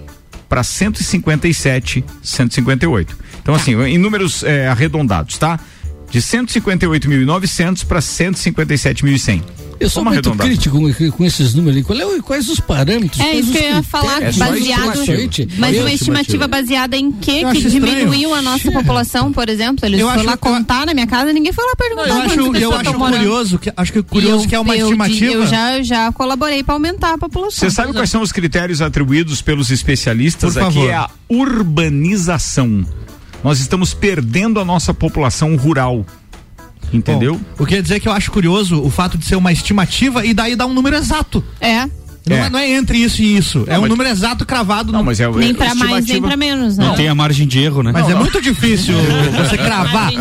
Speaker 1: para 157, 158. Então, assim, em números é, arredondados, tá? De 158.900 para 157.100.
Speaker 8: eu sou
Speaker 1: Vamos
Speaker 8: muito
Speaker 1: arredondar.
Speaker 8: crítico com, com esses números. aí. Qual é, o- quais os parâmetros?
Speaker 5: É isso que eu ia falar?
Speaker 1: É
Speaker 5: baseado. Mas uma estimativa baseada em quê? Que diminuiu a nossa população, por exemplo. Eles
Speaker 4: Eu
Speaker 5: foram lá
Speaker 4: eu-
Speaker 5: contar na minha casa, ninguém foi lá perguntar
Speaker 4: Eu acho, eu acho curioso, que, acho que
Speaker 5: E
Speaker 4: curioso
Speaker 5: eu-
Speaker 4: que é uma
Speaker 5: eu
Speaker 4: estimativa.
Speaker 5: Eu já, já colaborei para aumentar a população.
Speaker 1: Você sabe quais são os critérios atribuídos pelos especialistas?
Speaker 4: Por
Speaker 1: Aqui
Speaker 4: favor.
Speaker 1: é a urbanização. Nós estamos perdendo a nossa população rural. Entendeu?
Speaker 4: Bom, o que quer dizer que eu acho curioso o fato de ser uma estimativa e daí dar um número exato.
Speaker 5: É.
Speaker 4: Não,
Speaker 1: É.
Speaker 4: é. não é entre isso e isso. é um
Speaker 1: mas-
Speaker 4: número exato cravado
Speaker 1: Não,
Speaker 4: no.
Speaker 1: mas é
Speaker 5: Nem
Speaker 1: é
Speaker 5: para mais, nem para menos, né?
Speaker 2: Não tem a margem de erro, né?
Speaker 4: Mas é muito difícil você (laughs) cravar.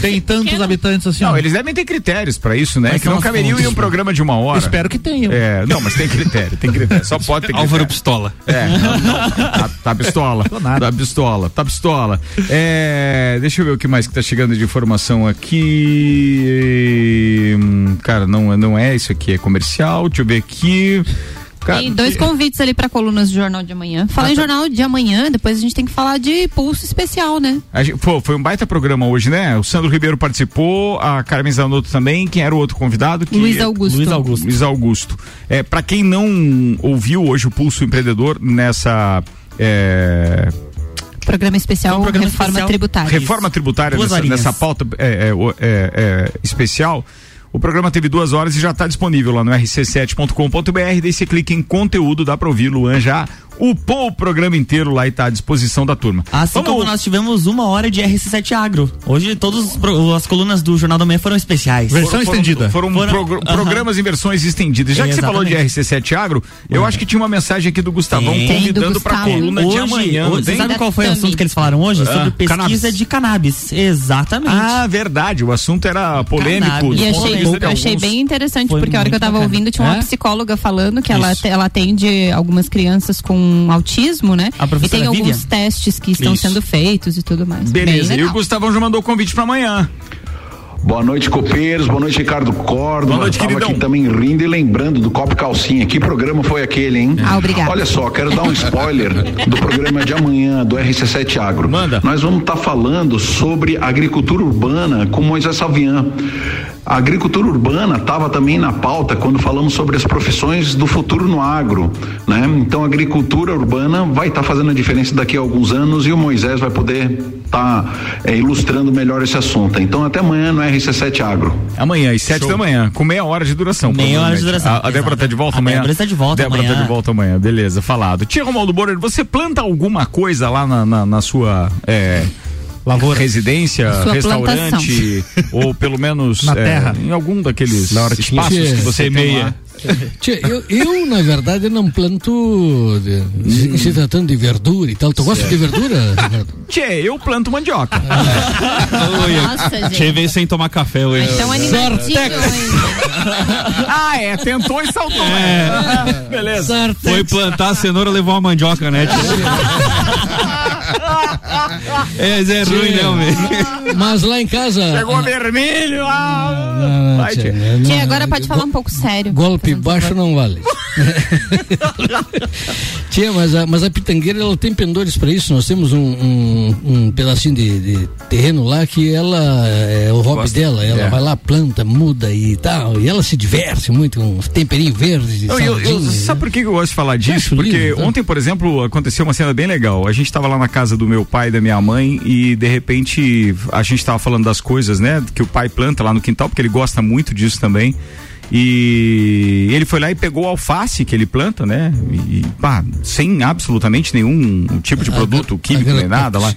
Speaker 4: Tem tantos habitantes assim.
Speaker 1: Não,
Speaker 4: ó.
Speaker 1: eles devem ter critérios pra isso, né?
Speaker 6: Mas
Speaker 1: que não
Speaker 6: as
Speaker 1: caberiam em um
Speaker 6: fontes,
Speaker 1: programa de uma hora.
Speaker 4: Espero que tenham.
Speaker 1: É, não, mas tem critério, tem critério. Só pode ter critério.
Speaker 2: Álvaro Pistola.
Speaker 1: É, não, não, tá, tá pistola.
Speaker 4: Tô nada.
Speaker 1: Tá pistola, tá pistola. É, deixa eu ver o que mais que tá chegando de informação aqui. Hum, Cara, não, não é isso aqui, é comercial. Deixa eu ver aqui. Cara,
Speaker 5: Tem dois convites ali para colunas do Jornal de Amanhã. Fala
Speaker 1: Ah,
Speaker 5: em
Speaker 1: tá.
Speaker 5: Jornal de Amanhã, depois a gente tem que falar de pulso especial, né?
Speaker 1: A gente- pô, foi um baita programa hoje, né? O Sandro Ribeiro participou, a Carmen Zanotto também. Quem era o outro convidado? Que-
Speaker 5: Luiz Augusto.
Speaker 6: Luiz Augusto.
Speaker 1: Luiz Augusto. É, para quem não ouviu hoje o Pulso Empreendedor nessa é,
Speaker 5: Programa especial
Speaker 6: um programa
Speaker 5: Reforma
Speaker 6: especial.
Speaker 5: Tributária.
Speaker 1: reforma tributária, nessa, nessa pauta é, é, é, é, especial, o programa teve duas horas e já está disponível lá no rc7.com.br. Daí você clica em conteúdo, dá para ouvir. Luan já upou o programa inteiro lá e está à disposição da turma.
Speaker 6: Assim
Speaker 1: Vamos-
Speaker 6: como nós tivemos uma hora de RC7 Agro. Hoje todas as colunas do Jornal da Manhã foram especiais.
Speaker 4: Versão
Speaker 1: Foram-
Speaker 4: estendida.
Speaker 1: Foram,
Speaker 6: Foram-
Speaker 1: progr-
Speaker 6: aham.
Speaker 1: programas em versões estendidas. Já que você falou de
Speaker 6: Exatamente.
Speaker 1: RC7 Agro, eu acho que tinha uma mensagem aqui do Gustavão
Speaker 6: Tem.
Speaker 5: Tem, do
Speaker 1: convidando para
Speaker 5: Gustavo.
Speaker 1: coluna de
Speaker 6: Hoje,
Speaker 1: amanhã. não
Speaker 6: hoje,
Speaker 1: tem?
Speaker 6: você sabe qual foi o assunto que eles falaram hoje? Sobre pesquisa
Speaker 2: cannabis.
Speaker 6: de cannabis. Exatamente.
Speaker 1: Ah, verdade. O assunto era polêmico.
Speaker 6: Cannabis.
Speaker 5: E
Speaker 1: de
Speaker 5: achei,
Speaker 1: de
Speaker 5: eu achei bem interessante,
Speaker 6: Foi
Speaker 5: porque a hora que eu
Speaker 6: muito
Speaker 5: tava
Speaker 6: bacana.
Speaker 5: ouvindo, tinha uma
Speaker 4: É?
Speaker 5: psicóloga falando que ela, ela atende algumas crianças com autismo, né? E tem alguns
Speaker 6: Vivian.
Speaker 5: testes que estão
Speaker 2: Isso.
Speaker 5: sendo feitos e tudo mais.
Speaker 1: Beleza. E o
Speaker 5: legal.
Speaker 1: Gustavão já mandou o convite para amanhã.
Speaker 3: Boa noite, copeiros. Boa noite, Ricardo Cordo.
Speaker 1: Boa noite,
Speaker 3: Tava
Speaker 1: queridão.
Speaker 3: aqui também rindo e lembrando do Copo Calcinha. Que programa foi aquele, hein?
Speaker 5: Ah, obrigada.
Speaker 3: Olha só, quero dar um spoiler do programa de amanhã, do RC7 Agro.
Speaker 1: Manda.
Speaker 3: Nós vamos estar falando sobre agricultura urbana com Moisés Salvian. A agricultura urbana estava também na pauta quando falamos sobre as profissões do futuro no agro, né? Então a agricultura urbana vai estar fazendo a diferença daqui a alguns anos e o Moisés vai poder estar ilustrando melhor esse assunto. Então até amanhã no RC7 Agro.
Speaker 1: Amanhã, às sete da manhã, com meia hora de duração.
Speaker 6: Meia hora de duração,
Speaker 1: A, a Débora tá de volta
Speaker 6: A
Speaker 1: amanhã.
Speaker 6: Débora está de volta
Speaker 1: Débora
Speaker 6: amanhã.
Speaker 1: tá de volta amanhã, beleza, falado. Tia Romualdo Borer, você planta alguma coisa lá na, na, na sua é,
Speaker 4: Lavoura.
Speaker 1: residência,
Speaker 5: Sua
Speaker 1: restaurante, (laughs) ou pelo menos
Speaker 4: Na
Speaker 1: é,
Speaker 4: terra.
Speaker 1: em algum daqueles espaços que você tem
Speaker 2: Semeia.
Speaker 1: lá?
Speaker 8: Tchê, eu, eu, na verdade, não planto de- se, se tratando de verdura e tal. Tu gosta de verdura?
Speaker 1: Tchê, eu planto mandioca.
Speaker 5: Nossa, gente.
Speaker 2: Cheguei sem tomar café hoje.
Speaker 5: Então animadinho (laughs)
Speaker 1: ah, é, tentou e saltou. né? Beleza.
Speaker 2: Foi plantar a cenoura, levou uma mandioca, né? (laughs) é, é ruim, não, velho.
Speaker 8: Mas lá em casa.
Speaker 1: Pegou vermelho. Ah,
Speaker 8: Não, não,
Speaker 1: vai,
Speaker 8: tchê,
Speaker 1: tchê.
Speaker 5: agora pode falar um pouco sério.
Speaker 8: Golpe baixo não vale. (laughs) Tia, mas a, mas a pitangueira ela tem pendores para isso. Nós temos um, um, um pedacinho de, de terreno lá que ela é o hobby
Speaker 1: Gosta.
Speaker 8: dela. Ela
Speaker 1: É.
Speaker 8: vai lá, planta, muda e tal. E ela se diverte muito com uns temperinhos verdes. e
Speaker 1: Eu, eu-
Speaker 8: saladinha,
Speaker 1: sabe por que eu gosto de falar disso?
Speaker 8: Acho
Speaker 1: Porque
Speaker 8: lindo, tá?
Speaker 1: ontem, por exemplo, aconteceu uma cena bem legal. A gente estava lá na casa do meu pai e da minha mãe e de repente a gente estava falando das coisas, né? Que o pai planta lá no quintal, porque ele gosta muito disso também. E ele foi lá e pegou o alface que ele planta, né? E, pá, sem absolutamente nenhum tipo de produto químico nem nada lá.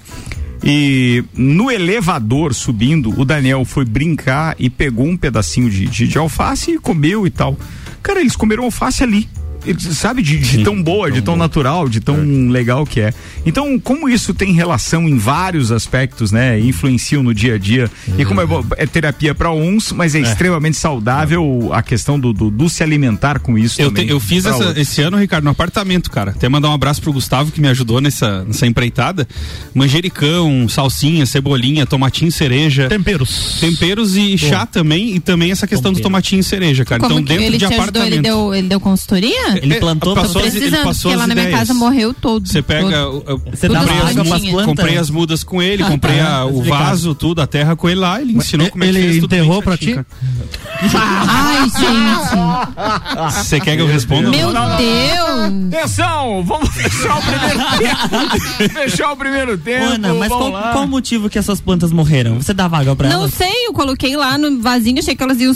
Speaker 1: E no elevador subindo, o Daniel foi brincar e pegou um pedacinho de, de, de alface e comeu e tal. Cara, eles comeram alface ali sabe, de, de tão boa, de tão natural, de tão é. legal que é. Então, como isso tem relação em vários aspectos, né? Influenciam no dia a dia. E como é, é terapia para uns, mas é, é, extremamente saudável a questão do, do, do se alimentar com isso
Speaker 2: eu
Speaker 1: também.
Speaker 2: Te, eu fiz essa, esse ano, Ricardo, no apartamento, cara. Até mandar um abraço pro Gustavo que me ajudou nessa, nessa empreitada. Manjericão, salsinha, cebolinha, tomatinho cereja.
Speaker 4: Temperos.
Speaker 2: Temperos e chá também. E também essa questão Tempero. do tomatinho cereja, cara.
Speaker 5: Como
Speaker 2: então, dentro
Speaker 5: ele
Speaker 2: de
Speaker 5: te
Speaker 2: apartamento.
Speaker 5: Ajudou, ele, deu, ele deu consultoria?
Speaker 6: Ele plantou
Speaker 2: passou as- ele passou
Speaker 5: porque lá
Speaker 2: as
Speaker 5: na minha casa morreu todo.
Speaker 2: Você pega,
Speaker 5: todo.
Speaker 2: eu-
Speaker 6: Você dava
Speaker 5: as
Speaker 6: plantas?
Speaker 2: comprei as mudas com ele,
Speaker 5: Ah,
Speaker 2: comprei
Speaker 5: tá.
Speaker 2: a- o vaso, tudo, a terra com ele lá, ele ensinou como é que
Speaker 4: ele
Speaker 2: fez tudo bem
Speaker 4: enterrou pra ti? (laughs)
Speaker 5: Ai, gente.
Speaker 2: Você quer que eu responda?
Speaker 5: Meu Deus.
Speaker 1: Atenção, vamos fechar o primeiro (laughs) tempo. fechar o primeiro tempo.
Speaker 6: Ana, mas qual, qual o motivo que as suas plantas morreram? Você dava água pra
Speaker 5: Não
Speaker 6: elas?
Speaker 5: sei, eu coloquei lá no vasinho, achei que elas iam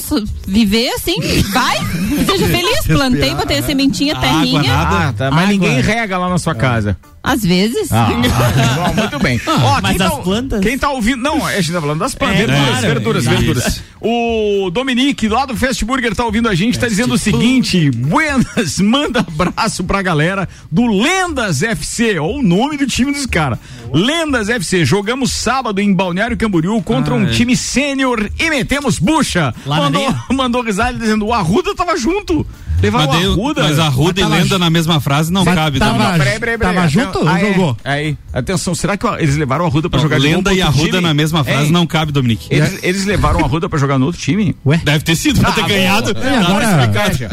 Speaker 5: viver assim. Vai, seja feliz. Plantei, botei a sementinha, terrinha.
Speaker 2: nada.
Speaker 1: Ah, tá, mas
Speaker 6: Água.
Speaker 1: ninguém rega lá na sua casa.
Speaker 5: Às vezes.
Speaker 1: Ah, ah, bom, muito bem. Ó,
Speaker 6: mas
Speaker 1: quem
Speaker 6: as
Speaker 1: tá,
Speaker 6: plantas?
Speaker 1: Quem tá ouvindo. Não, a gente tá falando das plantas.
Speaker 6: É,
Speaker 1: verduras,
Speaker 6: claro,
Speaker 1: verduras,
Speaker 6: é
Speaker 1: verduras. O Dominique, lá do Fast Burger, tá ouvindo a gente, tá dizendo o seguinte: Buenas, (laughs) manda abraço pra galera do Lendas FC. Ó, o nome do time dos caras. Lendas FC. Jogamos sábado em Balneário Camboriú contra
Speaker 2: Ah,
Speaker 1: um
Speaker 2: é.
Speaker 1: time sênior e metemos bucha.
Speaker 6: Lá
Speaker 1: mandou, (laughs) mandou risada dizendo: o Arruda tava junto. Levar o Arruda.
Speaker 2: Mas Arruda e
Speaker 4: Mas
Speaker 2: lenda na mesma frase não
Speaker 4: Mas
Speaker 2: cabe.
Speaker 4: tava-
Speaker 2: né?
Speaker 1: Não, peraí, peraí, peraí.
Speaker 4: Tava junto ou
Speaker 1: Ah, é.
Speaker 4: jogou?
Speaker 1: Aí, atenção, será que eles levaram a Ruda pra
Speaker 2: Não,
Speaker 1: jogar
Speaker 2: lenda e
Speaker 1: outro
Speaker 2: Arruda na mesma frase não cabe, Dominique.
Speaker 1: Eles, eles levaram a Ruda pra jogar no outro time?
Speaker 4: Ué?
Speaker 2: Deve ter sido pra ter
Speaker 1: Ah,
Speaker 2: ganhado.
Speaker 1: boa.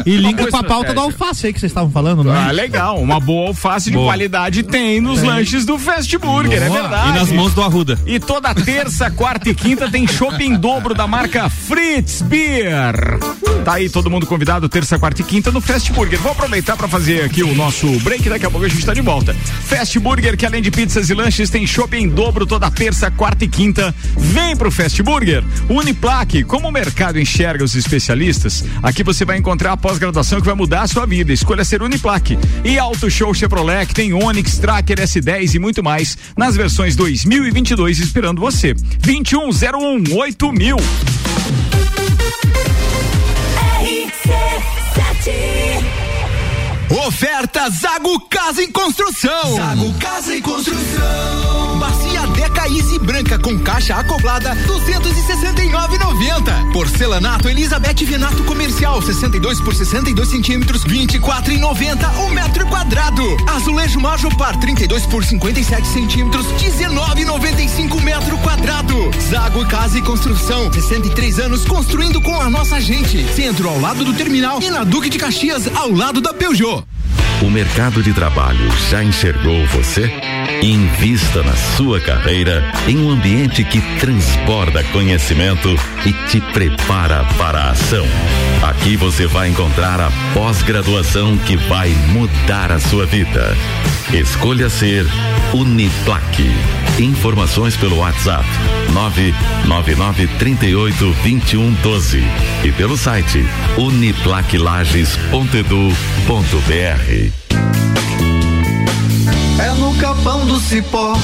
Speaker 4: E e
Speaker 1: boa
Speaker 4: com a pauta do alface aí que vocês estavam falando, não
Speaker 1: Ah,
Speaker 4: é?
Speaker 1: legal. Uma boa alface de qualidade tem nos lanches do Fast Burger, é verdade.
Speaker 2: E nas mãos do Arruda.
Speaker 1: E toda terça, quarta e quinta tem shopping dobro da marca Fritz Beer. Tá aí todo mundo convidado terça, quarta e quinta no Fast Burger. Vou aproveitar para fazer aqui o nosso break, daqui a pouco a gente tá de volta. Fast Burger, que além de pizzas e lanches, tem shopping em dobro toda terça, quarta e quinta. Vem pro Fast Burger. Uniplaque, como o mercado enxerga os especialistas, aqui você vai encontrar a pós-graduação que vai mudar a sua vida. Escolha ser Uniplaque. E Auto Show Chevrolet, que tem Onix, Tracker, S10 e muito mais nas versões 2022 esperando você. 2101 8000.
Speaker 7: Oferta Zago Casa em Construção. Zago Casa em Construção. Bacia Deca Easy branca com caixa acoplada 269,90. Porcelanato Elizabeth Venato comercial 62 por 62 centímetros 24,90 o metro quadrado. Azulejo Majopar 32 por 57 centímetros 19,95 metro quadrado. Zago Casa e Construção 63 anos construindo com a nossa gente. Centro ao lado do terminal e na Duque de Caxias ao lado da Peugeot.
Speaker 9: O mercado de trabalho já enxergou você? Invista na sua carreira em um ambiente que transborda conhecimento e te prepara para a ação. Aqui você vai encontrar a pós-graduação que vai mudar a sua vida. Escolha ser Uniplaque. Informações pelo WhatsApp 999 38 21 12 e pelo site uniplaquilages.edu.br.
Speaker 10: É no capão do cipó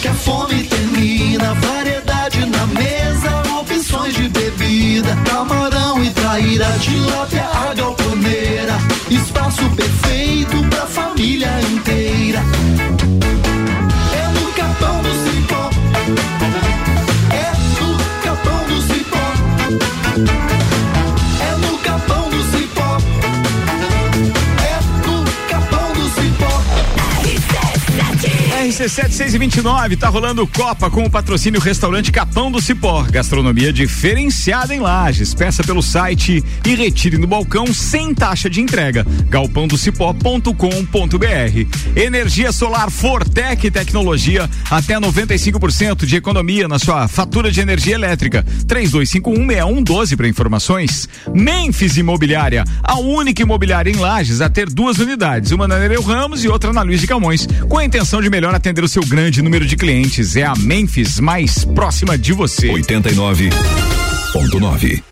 Speaker 10: que a fome termina. Variedade na mesa, opções de bebida. Camarão e traíra, tilápia, a galponeira. Espaço perfeito pra família inteira.
Speaker 1: RC7 6 e 29 tá rolando Copa com o patrocínio Restaurante Capão do Cipó. Gastronomia diferenciada em Lages. Peça pelo site e retire no balcão sem taxa de entrega. galpandocipó.com.br. Energia solar Fortec Tecnologia até 95% de economia na sua fatura de energia elétrica. 32516112 para informações. Memphis Imobiliária, a única imobiliária em Lages a ter duas unidades, uma na Nereu Ramos e outra na Luiz de Camões, com a intenção de melhor atender o seu grande número de clientes. É a Memphis mais próxima de você.
Speaker 9: 89.9.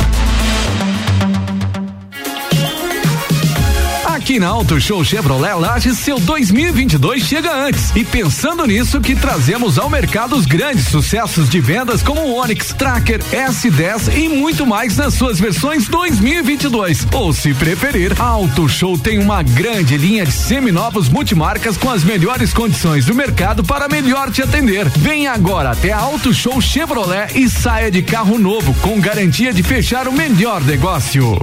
Speaker 11: Aqui na Auto Show Chevrolet Lages, seu 2022 chega antes. E pensando nisso, que trazemos ao mercado os grandes sucessos de vendas como o Onix, Tracker, S10 e muito mais nas suas versões 2022. Ou se preferir, a Auto Show tem uma grande linha de seminovos multimarcas com as melhores condições do mercado para melhor te atender. Venha agora até a Auto Show Chevrolet e saia de carro novo com garantia de fechar o melhor negócio.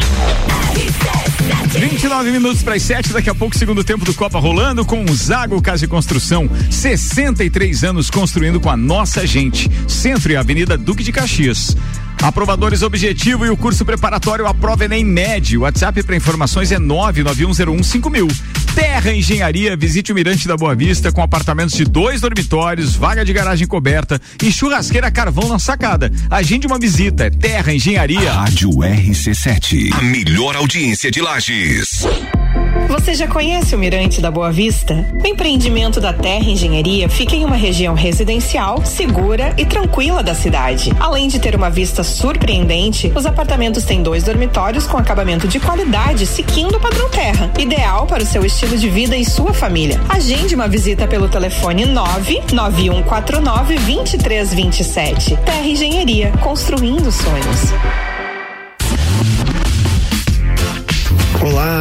Speaker 1: 29 minutos para as 7, daqui a pouco, segundo tempo do Copa rolando com o Zago Casa e Construção. 63 anos construindo com a nossa gente. Centro e Avenida Duque de Caxias. Aprovadores Objetivo e o curso preparatório Aprova Enem Med. O WhatsApp para informações é 991015000. Terra Engenharia, visite o Mirante da Boa Vista com apartamentos de dois dormitórios, vaga de garagem coberta e churrasqueira carvão na sacada. Agende uma visita, é Terra Engenharia.
Speaker 9: Rádio RC7, a melhor audiência de Lages.
Speaker 12: Você já conhece o Mirante da Boa Vista? O empreendimento da Terra Engenharia fica em uma região residencial, segura e tranquila da cidade. Além de ter uma vista surpreendente, os apartamentos têm dois dormitórios com acabamento de qualidade, seguindo o padrão Terra, ideal para o seu estilo de vida e sua família. Agende uma visita pelo telefone 99149 2327. Terra Engenharia, construindo sonhos.
Speaker 13: Olá,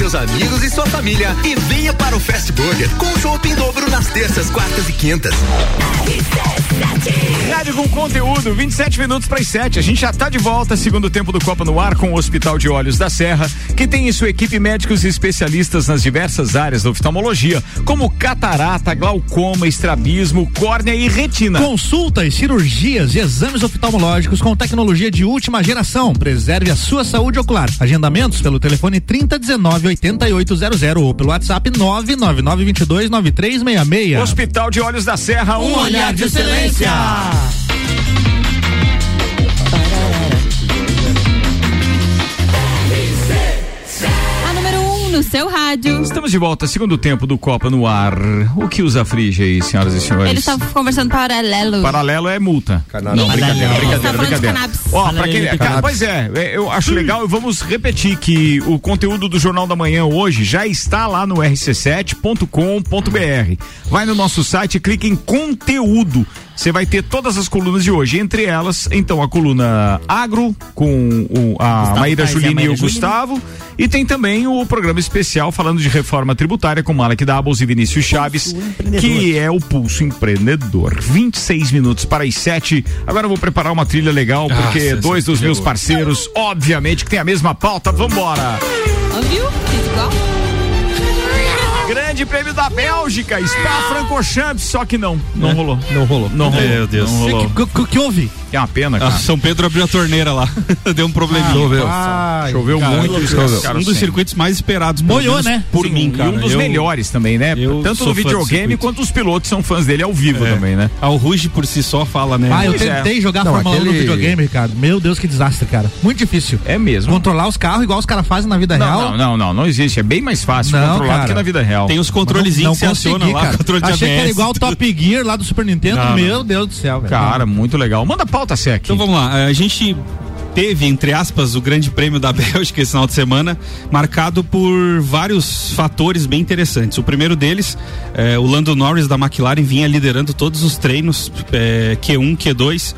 Speaker 7: Seus amigos e sua família e venha para o Fast Burger com chopp em dobro nas terças, quartas e quintas.
Speaker 1: Rádio com conteúdo, 27 minutos para as 7. A gente já está de volta, segundo tempo do Copa no Ar, com o Hospital de Olhos da Serra, que tem em sua equipe médicos e especialistas nas diversas áreas da oftalmologia, como catarata, glaucoma, estrabismo, córnea e retina.
Speaker 4: Consultas, cirurgias e exames oftalmológicos com tecnologia de última geração. Preserve a sua saúde ocular. Agendamentos pelo telefone 3019 8800 ou pelo WhatsApp 99922 9366.
Speaker 1: Hospital de Olhos da Serra, um,
Speaker 4: Um olhar de excelência.
Speaker 5: Seu rádio.
Speaker 1: Estamos de volta, segundo tempo do Copa no Ar. O que os aflige aí, senhoras e senhores?
Speaker 5: Eles estavam conversando paralelo.
Speaker 1: Paralelo é multa.
Speaker 5: Não,
Speaker 1: Não, brincadeira,
Speaker 5: Paralelo.
Speaker 1: brincadeira,
Speaker 5: Tá falando de
Speaker 1: brincadeira.
Speaker 5: cannabis.
Speaker 1: Ó, pra quem,
Speaker 5: de
Speaker 1: cara,
Speaker 5: cannabis.
Speaker 1: pois é, é, eu acho legal e vamos repetir que o conteúdo do Jornal da Manhã hoje já está lá no rc7.com.br. Vai no nosso site, clica em conteúdo. Você vai ter todas as colunas de hoje, entre elas, então, a coluna Agro, com o, a
Speaker 6: Gustavo
Speaker 1: Maíra
Speaker 6: e
Speaker 1: Juline e o
Speaker 6: Juline.
Speaker 1: Gustavo. E tem também o programa especial falando de reforma tributária com Malek Dabos e Vinícius Chaves, que é o Pulso Empreendedor. 26 minutos para as 7. Agora eu vou preparar uma trilha legal,
Speaker 2: Ah,
Speaker 1: porque dois dos meus parceiros, obviamente, que tem a mesma pauta. Vambora!
Speaker 5: Ouviu? Fiz igual?
Speaker 1: Grande prêmio da Bélgica, Spa Francorchamps, só que não, não rolou.
Speaker 2: Não rolou.
Speaker 1: Não rolou.
Speaker 2: Meu Deus.
Speaker 1: Não rolou.
Speaker 4: O que, que houve?
Speaker 1: Que é uma pena, cara.
Speaker 2: Ah, São Pedro abriu a torneira lá. (laughs) Deu um probleminha.
Speaker 1: Choveu.
Speaker 4: Ai,
Speaker 1: Choveu
Speaker 2: Cara,
Speaker 1: muito. eles
Speaker 2: um dos
Speaker 1: sem.
Speaker 2: circuitos mais esperados.
Speaker 4: Molhou, né?
Speaker 2: Por
Speaker 1: Sim,
Speaker 2: mim, cara.
Speaker 1: E um dos
Speaker 2: Eu-
Speaker 1: melhores também, né? Tanto no
Speaker 2: do
Speaker 1: videogame quanto os pilotos são fãs dele ao vivo
Speaker 2: É.
Speaker 1: também, né?
Speaker 2: Ah, o Ruge por si só fala, né?
Speaker 4: Ah, eu
Speaker 1: é.
Speaker 4: tentei jogar
Speaker 14: Não,
Speaker 4: Fórmula 1 no
Speaker 14: aquele-
Speaker 4: videogame, Ricardo. Meu Deus, que desastre, cara. Muito difícil.
Speaker 1: É mesmo.
Speaker 4: Controlar os carros igual os caras fazem na vida real.
Speaker 1: Não, não, não, não, não existe. É bem mais fácil
Speaker 4: Não,
Speaker 1: controlar do
Speaker 4: cara.
Speaker 1: que na vida real.
Speaker 2: Tem os
Speaker 4: Não,
Speaker 2: controlezinhos que
Speaker 4: consegui,
Speaker 2: acionam lá,
Speaker 4: cara.
Speaker 2: controle de
Speaker 4: Achei que era igual o. Top Gear lá do Super Nintendo.
Speaker 2: Não, não.
Speaker 4: Meu Deus do céu, velho.
Speaker 1: Cara, muito legal. Manda a pauta, Sec.
Speaker 2: Então vamos lá, a gente teve, entre aspas, o grande prêmio da (laughs) Bélgica esse final de semana, marcado por vários fatores bem interessantes. O primeiro deles, é, o Lando Norris da McLaren vinha liderando todos os treinos, é, Q1, Q2.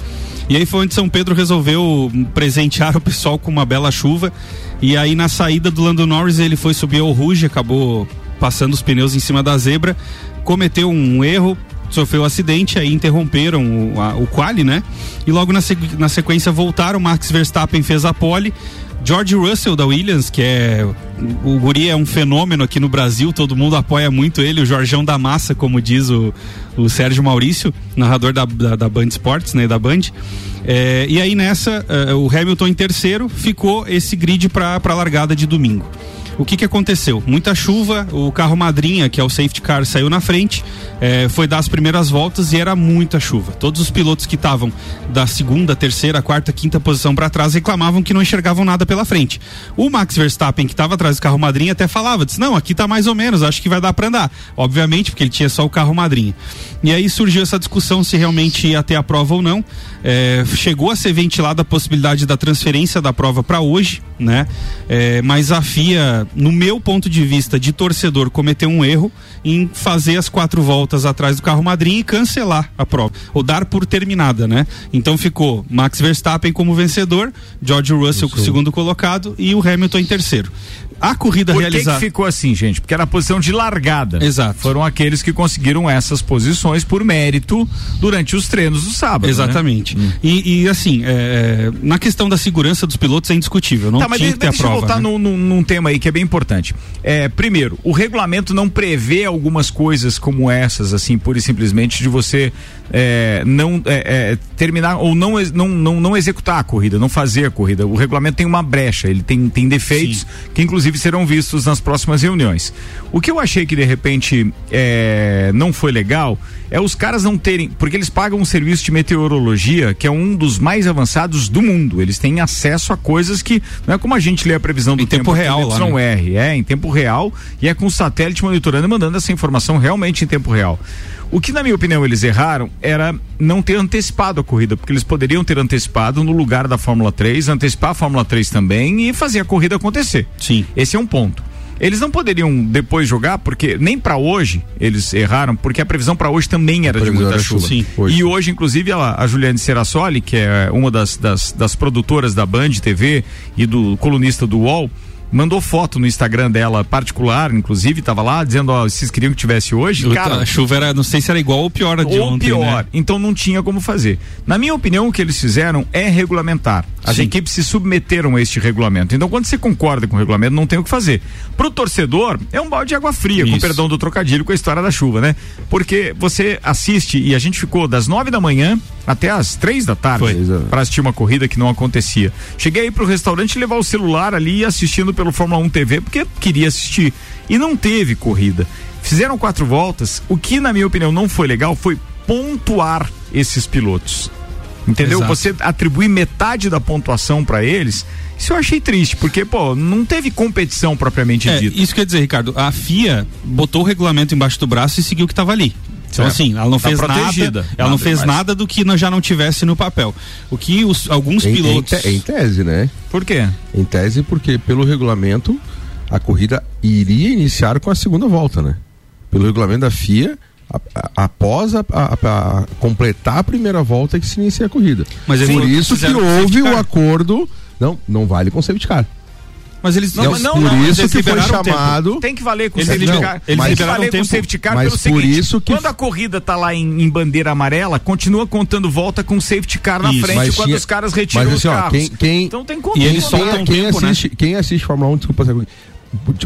Speaker 2: E aí foi onde São Pedro resolveu presentear (laughs) o pessoal com uma bela chuva. E aí na saída do Lando Norris ele foi subir ao Ruge, acabou passando os pneus em cima da zebra, cometeu um erro, sofreu um acidente, aí interromperam o, a, o quali, né? E logo na, na sequência voltaram, Max Verstappen fez a pole. George Russell da Williams, que é o guri é um fenômeno aqui no Brasil, todo mundo apoia muito ele, o Jorjão da Massa, como diz o, o Sérgio Maurício, narrador da, da, da Band Sports, né, da Band. É, e aí nessa, eh, o Hamilton em terceiro, ficou esse grid para a largada de domingo. O que, que aconteceu? Muita chuva, o carro madrinha, que é o safety car, saiu na frente, eh, foi dar as primeiras voltas e era muita chuva. Todos os pilotos que estavam da segunda, terceira, quarta, quinta posição para trás reclamavam que não enxergavam nada pela frente. O Max Verstappen, que estava atrás do carro madrinha, até falava, disse, não, aqui tá mais ou menos, acho que vai dar para andar. Obviamente, porque ele tinha só o carro madrinha. E aí surgiu essa discussão se realmente ia ter a prova ou não. Eh, chegou a ser ventilada a possibilidade da transferência da prova para hoje, né? Eh, mas a FIA, no meu ponto de vista de torcedor, cometeu um erro em fazer as quatro voltas atrás do carro madrinha e cancelar a prova, ou dar por terminada, né? Então ficou Max Verstappen como vencedor, George Russell como segundo colocado e o Hamilton em terceiro. A corrida
Speaker 1: Por que,
Speaker 2: realizada.
Speaker 1: que ficou assim, gente? Porque era a posição de largada.
Speaker 2: Exato.
Speaker 1: Foram aqueles que conseguiram essas posições por mérito durante os treinos do sábado.
Speaker 2: Exatamente.
Speaker 1: Né?
Speaker 2: E, e, assim, é, na questão da segurança dos pilotos é indiscutível. Não
Speaker 1: tá, mas
Speaker 2: tinha
Speaker 1: de-
Speaker 2: que ter a
Speaker 1: deixa eu
Speaker 2: prova.
Speaker 1: voltar
Speaker 2: né?
Speaker 1: num, num- tema aí que é bem importante. É, primeiro, o regulamento não prevê algumas coisas como essas, assim, pura e simplesmente de você é, não é, é, terminar ou não, não, não, não executar a corrida, não fazer a corrida. O regulamento tem uma brecha, ele tem, tem defeitos que inclusive serão vistos nas próximas reuniões. O que eu achei que de repente é, não foi legal é os caras não terem, porque eles pagam um serviço de meteorologia que é um dos mais avançados do mundo. Eles têm acesso a coisas que não é como a gente lê a previsão do
Speaker 2: Em tempo
Speaker 1: aqui
Speaker 2: real
Speaker 1: no
Speaker 2: lá, né?
Speaker 1: YR, é em tempo real e é com o satélite monitorando e mandando essa informação realmente em tempo real. O que, na minha opinião, eles erraram era não ter antecipado a corrida, porque eles poderiam ter antecipado no lugar da Fórmula 3, antecipar a Fórmula 3 também e fazer a corrida acontecer.
Speaker 2: Sim.
Speaker 1: Esse é um ponto. Eles não poderiam depois jogar, porque nem para hoje eles erraram, porque a previsão para hoje também era de muita chuva.
Speaker 14: Sim. Hoje.
Speaker 1: E hoje, inclusive, a, a Juliane Serassoli, que é uma das, das, das produtoras da Band TV e do colunista do UOL, mandou foto no Instagram dela particular, inclusive, tava lá dizendo, ó, vocês queriam que tivesse hoje?
Speaker 2: O-
Speaker 1: Cara,
Speaker 2: a chuva era, não sei se era igual ou pior a de
Speaker 1: ou
Speaker 2: ontem,
Speaker 1: pior.
Speaker 2: né?
Speaker 1: Então não tinha como fazer. Na minha opinião, o que eles fizeram é regulamentar. As
Speaker 2: Sim.
Speaker 1: equipes se submeteram a este regulamento. Então, quando você concorda com o regulamento, não tem o que fazer. Pro torcedor, é um balde de água fria, com
Speaker 2: Isso.
Speaker 1: perdão do trocadilho com a história da chuva, né? Porque você assiste e a gente ficou das nove da manhã até as três da tarde para assistir uma corrida que não acontecia. Cheguei aí pro restaurante levar o celular ali assistindo pelo Fórmula 1 TV porque queria assistir e não teve corrida. Fizeram quatro voltas. O que na minha opinião não foi legal foi pontuar esses pilotos. Entendeu?
Speaker 2: Exato.
Speaker 1: Você atribui metade da pontuação para eles. Isso eu achei triste, porque pô, não teve competição propriamente
Speaker 2: É,
Speaker 1: dita.
Speaker 2: isso quer dizer, Ricardo, a FIA botou o regulamento embaixo do braço e seguiu o que estava ali. Então,
Speaker 1: Certo.
Speaker 2: assim, ela não
Speaker 1: Tá
Speaker 2: fez
Speaker 1: protegida.
Speaker 2: nada. Ela não
Speaker 1: Nada
Speaker 2: fez
Speaker 1: demais.
Speaker 2: nada do que não- já não tivesse no papel. O que os, alguns
Speaker 14: Em, em,
Speaker 2: pilotos.
Speaker 14: te- em tese, né?
Speaker 1: Por quê?
Speaker 14: Em tese, porque pelo regulamento a corrida iria iniciar com a segunda volta, né? Pelo regulamento da FIA, após a, a- a- completar a primeira volta é que se inicia a corrida.
Speaker 2: Mas
Speaker 14: Por
Speaker 2: não
Speaker 14: isso que houve o acordo. Não, não vale com safety car.
Speaker 2: Mas eles
Speaker 14: Não,
Speaker 2: mas
Speaker 14: por
Speaker 2: mas
Speaker 14: isso que foi chamado.
Speaker 1: Tem que valer com o safety car.
Speaker 2: eles
Speaker 1: Tem que valer com o safety car pelo seguinte,
Speaker 14: isso que-
Speaker 1: quando a corrida tá lá em, bandeira amarela, continua contando volta com o safety car na frente quando os caras retiram
Speaker 14: mas
Speaker 1: os
Speaker 14: assim,
Speaker 1: carros. então tem
Speaker 2: E
Speaker 1: como
Speaker 2: eles
Speaker 14: quem,
Speaker 2: soltam
Speaker 14: quem
Speaker 2: tempo, né?
Speaker 14: assiste, quem assiste Fórmula 1, desculpa,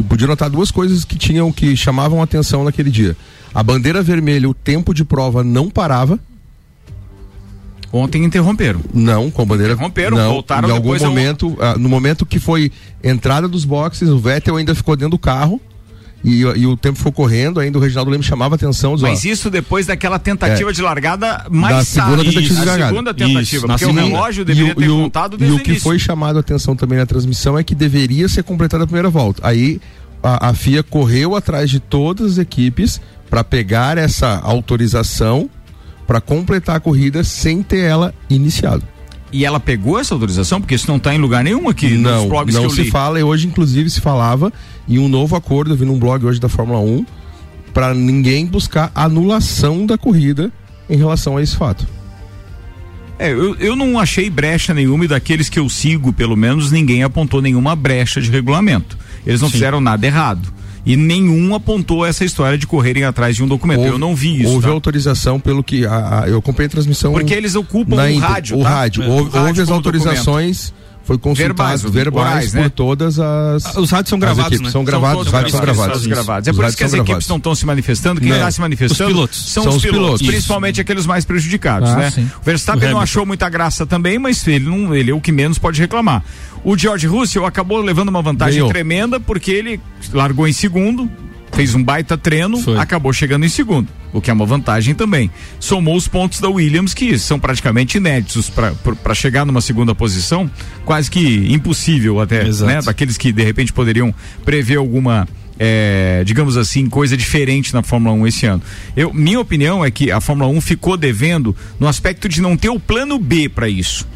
Speaker 14: podia notar duas coisas que tinham que chamavam atenção naquele dia. A bandeira vermelha, o tempo de prova não parava.
Speaker 1: Ontem interromperam.
Speaker 14: Não, com a bandeira.
Speaker 1: Interromperam,
Speaker 14: não,
Speaker 1: voltaram
Speaker 14: Em algum
Speaker 1: depois ao-
Speaker 14: momento, ah, no momento que foi entrada dos boxes, o Vettel ainda ficou dentro do carro. E, e o tempo foi correndo, ainda o Reginaldo Leme chamava atenção. Diz, ó,
Speaker 1: Mas isso depois daquela tentativa
Speaker 14: É.
Speaker 1: de largada mais
Speaker 14: da segunda
Speaker 1: tarde.
Speaker 14: tentativa de
Speaker 1: A
Speaker 14: largada.
Speaker 1: segunda tentativa,
Speaker 14: na
Speaker 1: porque o
Speaker 14: segunda.
Speaker 1: relógio
Speaker 14: E
Speaker 1: deveria
Speaker 14: o-
Speaker 1: ter
Speaker 14: e o-
Speaker 1: contado
Speaker 14: E
Speaker 1: desde
Speaker 14: o que
Speaker 1: início.
Speaker 14: foi chamado a atenção também na transmissão é que deveria ser completada a primeira volta. Aí a, a FIA correu atrás de todas as equipes para pegar essa autorização para completar a corrida sem ter ela iniciado.
Speaker 1: E ela pegou essa autorização? Porque isso não está em lugar nenhum aqui
Speaker 14: Não,
Speaker 1: blogs
Speaker 14: não
Speaker 1: que eu
Speaker 14: se
Speaker 1: li.
Speaker 14: fala, e hoje inclusive se falava em um novo acordo, eu vi num blog hoje da Fórmula 1, para ninguém buscar anulação da corrida em relação a esse fato.
Speaker 1: É, eu, eu não achei brecha nenhuma e daqueles que eu sigo, pelo menos, ninguém apontou nenhuma brecha de regulamento. Eles não
Speaker 14: Sim.
Speaker 1: fizeram nada errado. E nenhum apontou essa história de correrem atrás de um documento. eu não vi isso.
Speaker 14: Houve
Speaker 1: tá?
Speaker 14: autorização pelo que a, a- eu acompanhei a transmissão.
Speaker 1: Porque eles ocupam o rádio,
Speaker 14: O
Speaker 1: tá?
Speaker 14: rádio.
Speaker 1: É,
Speaker 14: Houve,
Speaker 1: rádio
Speaker 14: houve as autorizações, foi consultado
Speaker 1: Verbais,
Speaker 14: verbais,
Speaker 1: orais,
Speaker 14: por
Speaker 1: né?
Speaker 14: todas as.
Speaker 2: Os rádios são gravados,
Speaker 14: equipes.
Speaker 2: né?
Speaker 14: São gravados,
Speaker 1: todos
Speaker 14: os rádios são gravados.
Speaker 1: todos gravados. É
Speaker 14: Os
Speaker 1: por isso que as
Speaker 14: são
Speaker 1: equipes
Speaker 14: gravados.
Speaker 1: não estão se manifestando. Quem está se manifestando
Speaker 2: Os pilotos.
Speaker 1: são,
Speaker 14: São
Speaker 1: os
Speaker 14: os
Speaker 1: pilotos,
Speaker 14: pilotos.
Speaker 1: principalmente aqueles mais prejudicados,
Speaker 4: Ah,
Speaker 1: né?
Speaker 4: sim.
Speaker 1: O Verstappen
Speaker 2: O
Speaker 1: não achou muita graça também, mas ele, não, ele é o que menos pode reclamar. O George Russell acabou levando uma vantagem
Speaker 14: Ganhou.
Speaker 1: tremenda porque ele largou em segundo, fez um baita treino,
Speaker 2: Foi.
Speaker 1: acabou chegando em segundo, o que é uma vantagem também. Somou os pontos da Williams, que são praticamente inéditos para chegar numa segunda posição, quase que impossível até,
Speaker 2: Exato.
Speaker 1: né? Daqueles que de repente poderiam prever alguma. é, digamos assim, coisa diferente na Fórmula 1 esse ano. Eu, minha opinião é que a Fórmula 1 ficou devendo no aspecto de não ter o plano B para isso.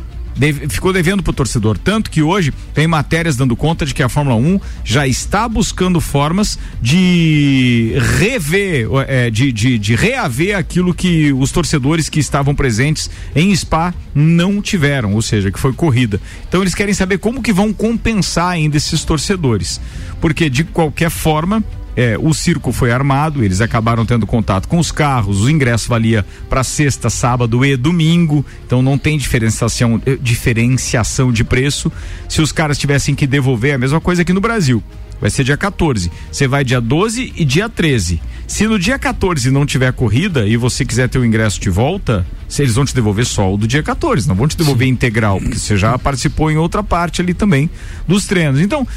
Speaker 1: Deve- ficou devendo pro torcedor. Tanto que hoje tem matérias dando conta de que a Fórmula 1 já está buscando formas de rever, é, de, de, de reaver aquilo que os torcedores que estavam presentes em Spa não tiveram, ou seja, que foi corrida. Então eles querem saber como que vão compensar ainda esses torcedores. Porque de qualquer forma, é, o circo foi armado, eles acabaram tendo contato com os carros, o ingresso valia para sexta, sábado e domingo, então não tem diferenciação, eh, diferenciação de preço. Se os caras tivessem que devolver, é a mesma coisa aqui no Brasil. Vai ser dia 14. Você vai dia 12 e dia 13. Se no dia 14 não tiver corrida e você quiser ter o ingresso de volta, se eles vão te devolver só o do dia 14, não vão te devolver integral, porque você já participou em outra parte ali também dos treinos. Então,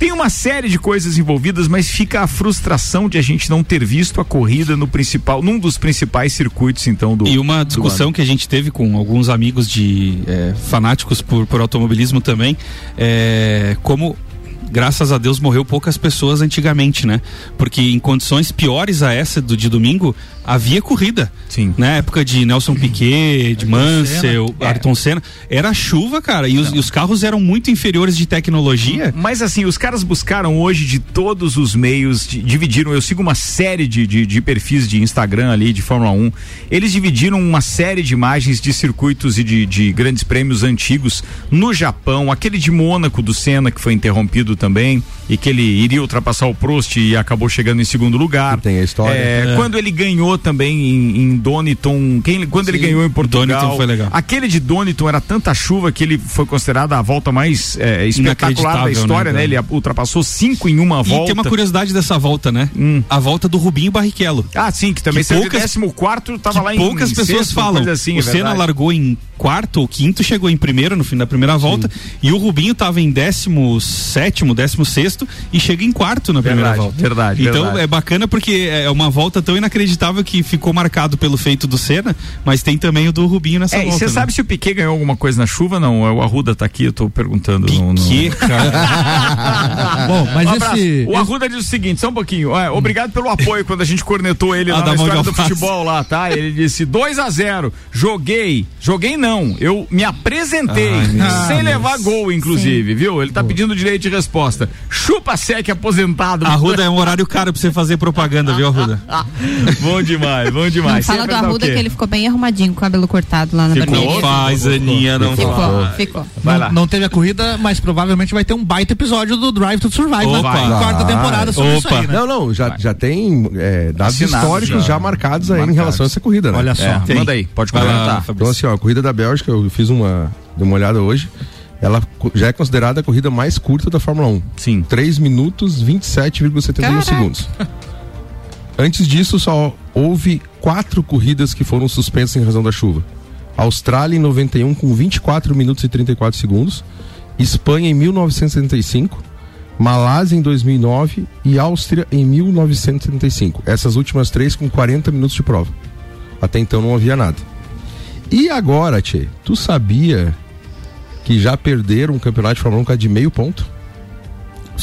Speaker 1: tem uma série de coisas envolvidas, mas fica a frustração de a gente não ter visto a corrida no principal, num dos principais circuitos, então, do.
Speaker 2: E uma discussão que a gente teve com alguns amigos de eh, fanáticos por, por automobilismo também, é como graças a Deus morreu poucas pessoas antigamente, né? Porque em condições piores a essa do de domingo havia corrida.
Speaker 1: Sim.
Speaker 2: Na época de Nelson Piquet, de Mansell,
Speaker 1: Senna. É.
Speaker 2: Ayrton Senna, era chuva, cara, e os, e os carros eram muito inferiores de tecnologia.
Speaker 1: Mas assim, os caras buscaram hoje de todos os meios, de- dividiram. Eu sigo uma série de, de, de perfis de Instagram ali, de Fórmula 1. Eles dividiram uma série de imagens de circuitos e de, de grandes prêmios antigos no Japão, aquele de Mônaco do Senna, que foi interrompido também, e que ele iria ultrapassar o Prost e acabou chegando em segundo lugar.
Speaker 14: Tem a história.
Speaker 1: É,
Speaker 2: É.
Speaker 1: Quando ele ganhou também em, em Doniton, quem, quando ele ganhou em Portugal.
Speaker 2: Donington foi legal.
Speaker 1: Aquele de Doniton era tanta chuva que ele foi considerado a volta mais é, espetacular da
Speaker 2: Inacreditável,
Speaker 1: história,
Speaker 2: né,
Speaker 1: né? Ele ultrapassou cinco em uma
Speaker 2: E
Speaker 1: volta.
Speaker 2: tem uma curiosidade dessa volta, né? A volta do Rubinho Barrichello.
Speaker 1: Ah, sim, que também
Speaker 2: Que poucas-
Speaker 1: de 14 tava lá em
Speaker 2: poucas pessoas
Speaker 1: sexto,
Speaker 2: falam.
Speaker 1: assim,
Speaker 2: o
Speaker 1: é
Speaker 2: Senna largou em quarto ou quinto, chegou em primeiro no fim da primeira volta, e o Rubinho estava em décimo sétimo, décimo sexto e chega em quarto na primeira
Speaker 1: Verdade,
Speaker 2: volta.
Speaker 1: verdade,
Speaker 2: Então
Speaker 1: verdade.
Speaker 2: é bacana porque é uma volta tão inacreditável que ficou marcado pelo feito do Senna, mas tem também o do Rubinho nessa
Speaker 1: É, e
Speaker 2: volta.
Speaker 1: você
Speaker 2: né?
Speaker 1: sabe se o Piquet ganhou alguma coisa na chuva? Não, é o Arruda tá aqui, eu tô perguntando. no- no- (laughs)
Speaker 2: cara.
Speaker 4: Bom, mas
Speaker 1: Um
Speaker 4: esse,
Speaker 1: O Arruda diz o seguinte, só um pouquinho. é, obrigado pelo apoio quando a gente cornetou ele (laughs)
Speaker 2: Ah,
Speaker 1: na história do futebol lá, tá? Ele disse 2 a 0 Joguei. Joguei não. Eu me apresentei.
Speaker 2: Ai,
Speaker 1: sem
Speaker 2: Deus.
Speaker 1: levar gol, inclusive, viu? Ele tá pedindo direito de resposta. Chupa sec aposentado.
Speaker 2: Arruda é um horário caro pra você fazer propaganda, viu, Arruda? (laughs)
Speaker 1: bom demais, bom
Speaker 5: Não
Speaker 1: demais.
Speaker 5: fala
Speaker 1: Você ia
Speaker 5: do Arruda que ele ficou bem arrumadinho com o cabelo cortado lá na
Speaker 1: Ficou.
Speaker 5: barbearia.
Speaker 2: Não faz, Aninha, não
Speaker 5: Ficou,
Speaker 2: faz.
Speaker 5: ficou.
Speaker 1: Vai
Speaker 4: não,
Speaker 1: lá.
Speaker 4: não teve a corrida, mas provavelmente vai ter um baita episódio do Drive to Survive
Speaker 2: Opa.
Speaker 4: na quarta temporada sobre isso
Speaker 2: Opa.
Speaker 4: aí, né?
Speaker 14: Não, não, já, já tem é, dados
Speaker 1: Assinado
Speaker 14: históricos
Speaker 1: já.
Speaker 14: já, marcados aí
Speaker 1: Marcados.
Speaker 14: em relação a essa corrida, né?
Speaker 4: Olha só.
Speaker 1: É, manda aí, pode comentar.
Speaker 14: Então, assim, ó, a corrida da Bélgica, eu fiz uma, dei uma olhada hoje. Ela já é considerada a corrida mais curta da Fórmula 1.
Speaker 1: Sim.
Speaker 14: 3 minutos 27,71
Speaker 5: Caraca.
Speaker 14: segundos. Antes disso, só houve quatro corridas que foram suspensas em razão da chuva. Austrália em 91 com 24 minutos e 34 segundos, Espanha em 1975, Malásia em 2009 e Áustria em 1975. Essas últimas três com 40 minutos de prova. Até então não havia nada. E agora, Tchê, tu sabia que já perderam um campeonato de Fórmula 1 de meio ponto?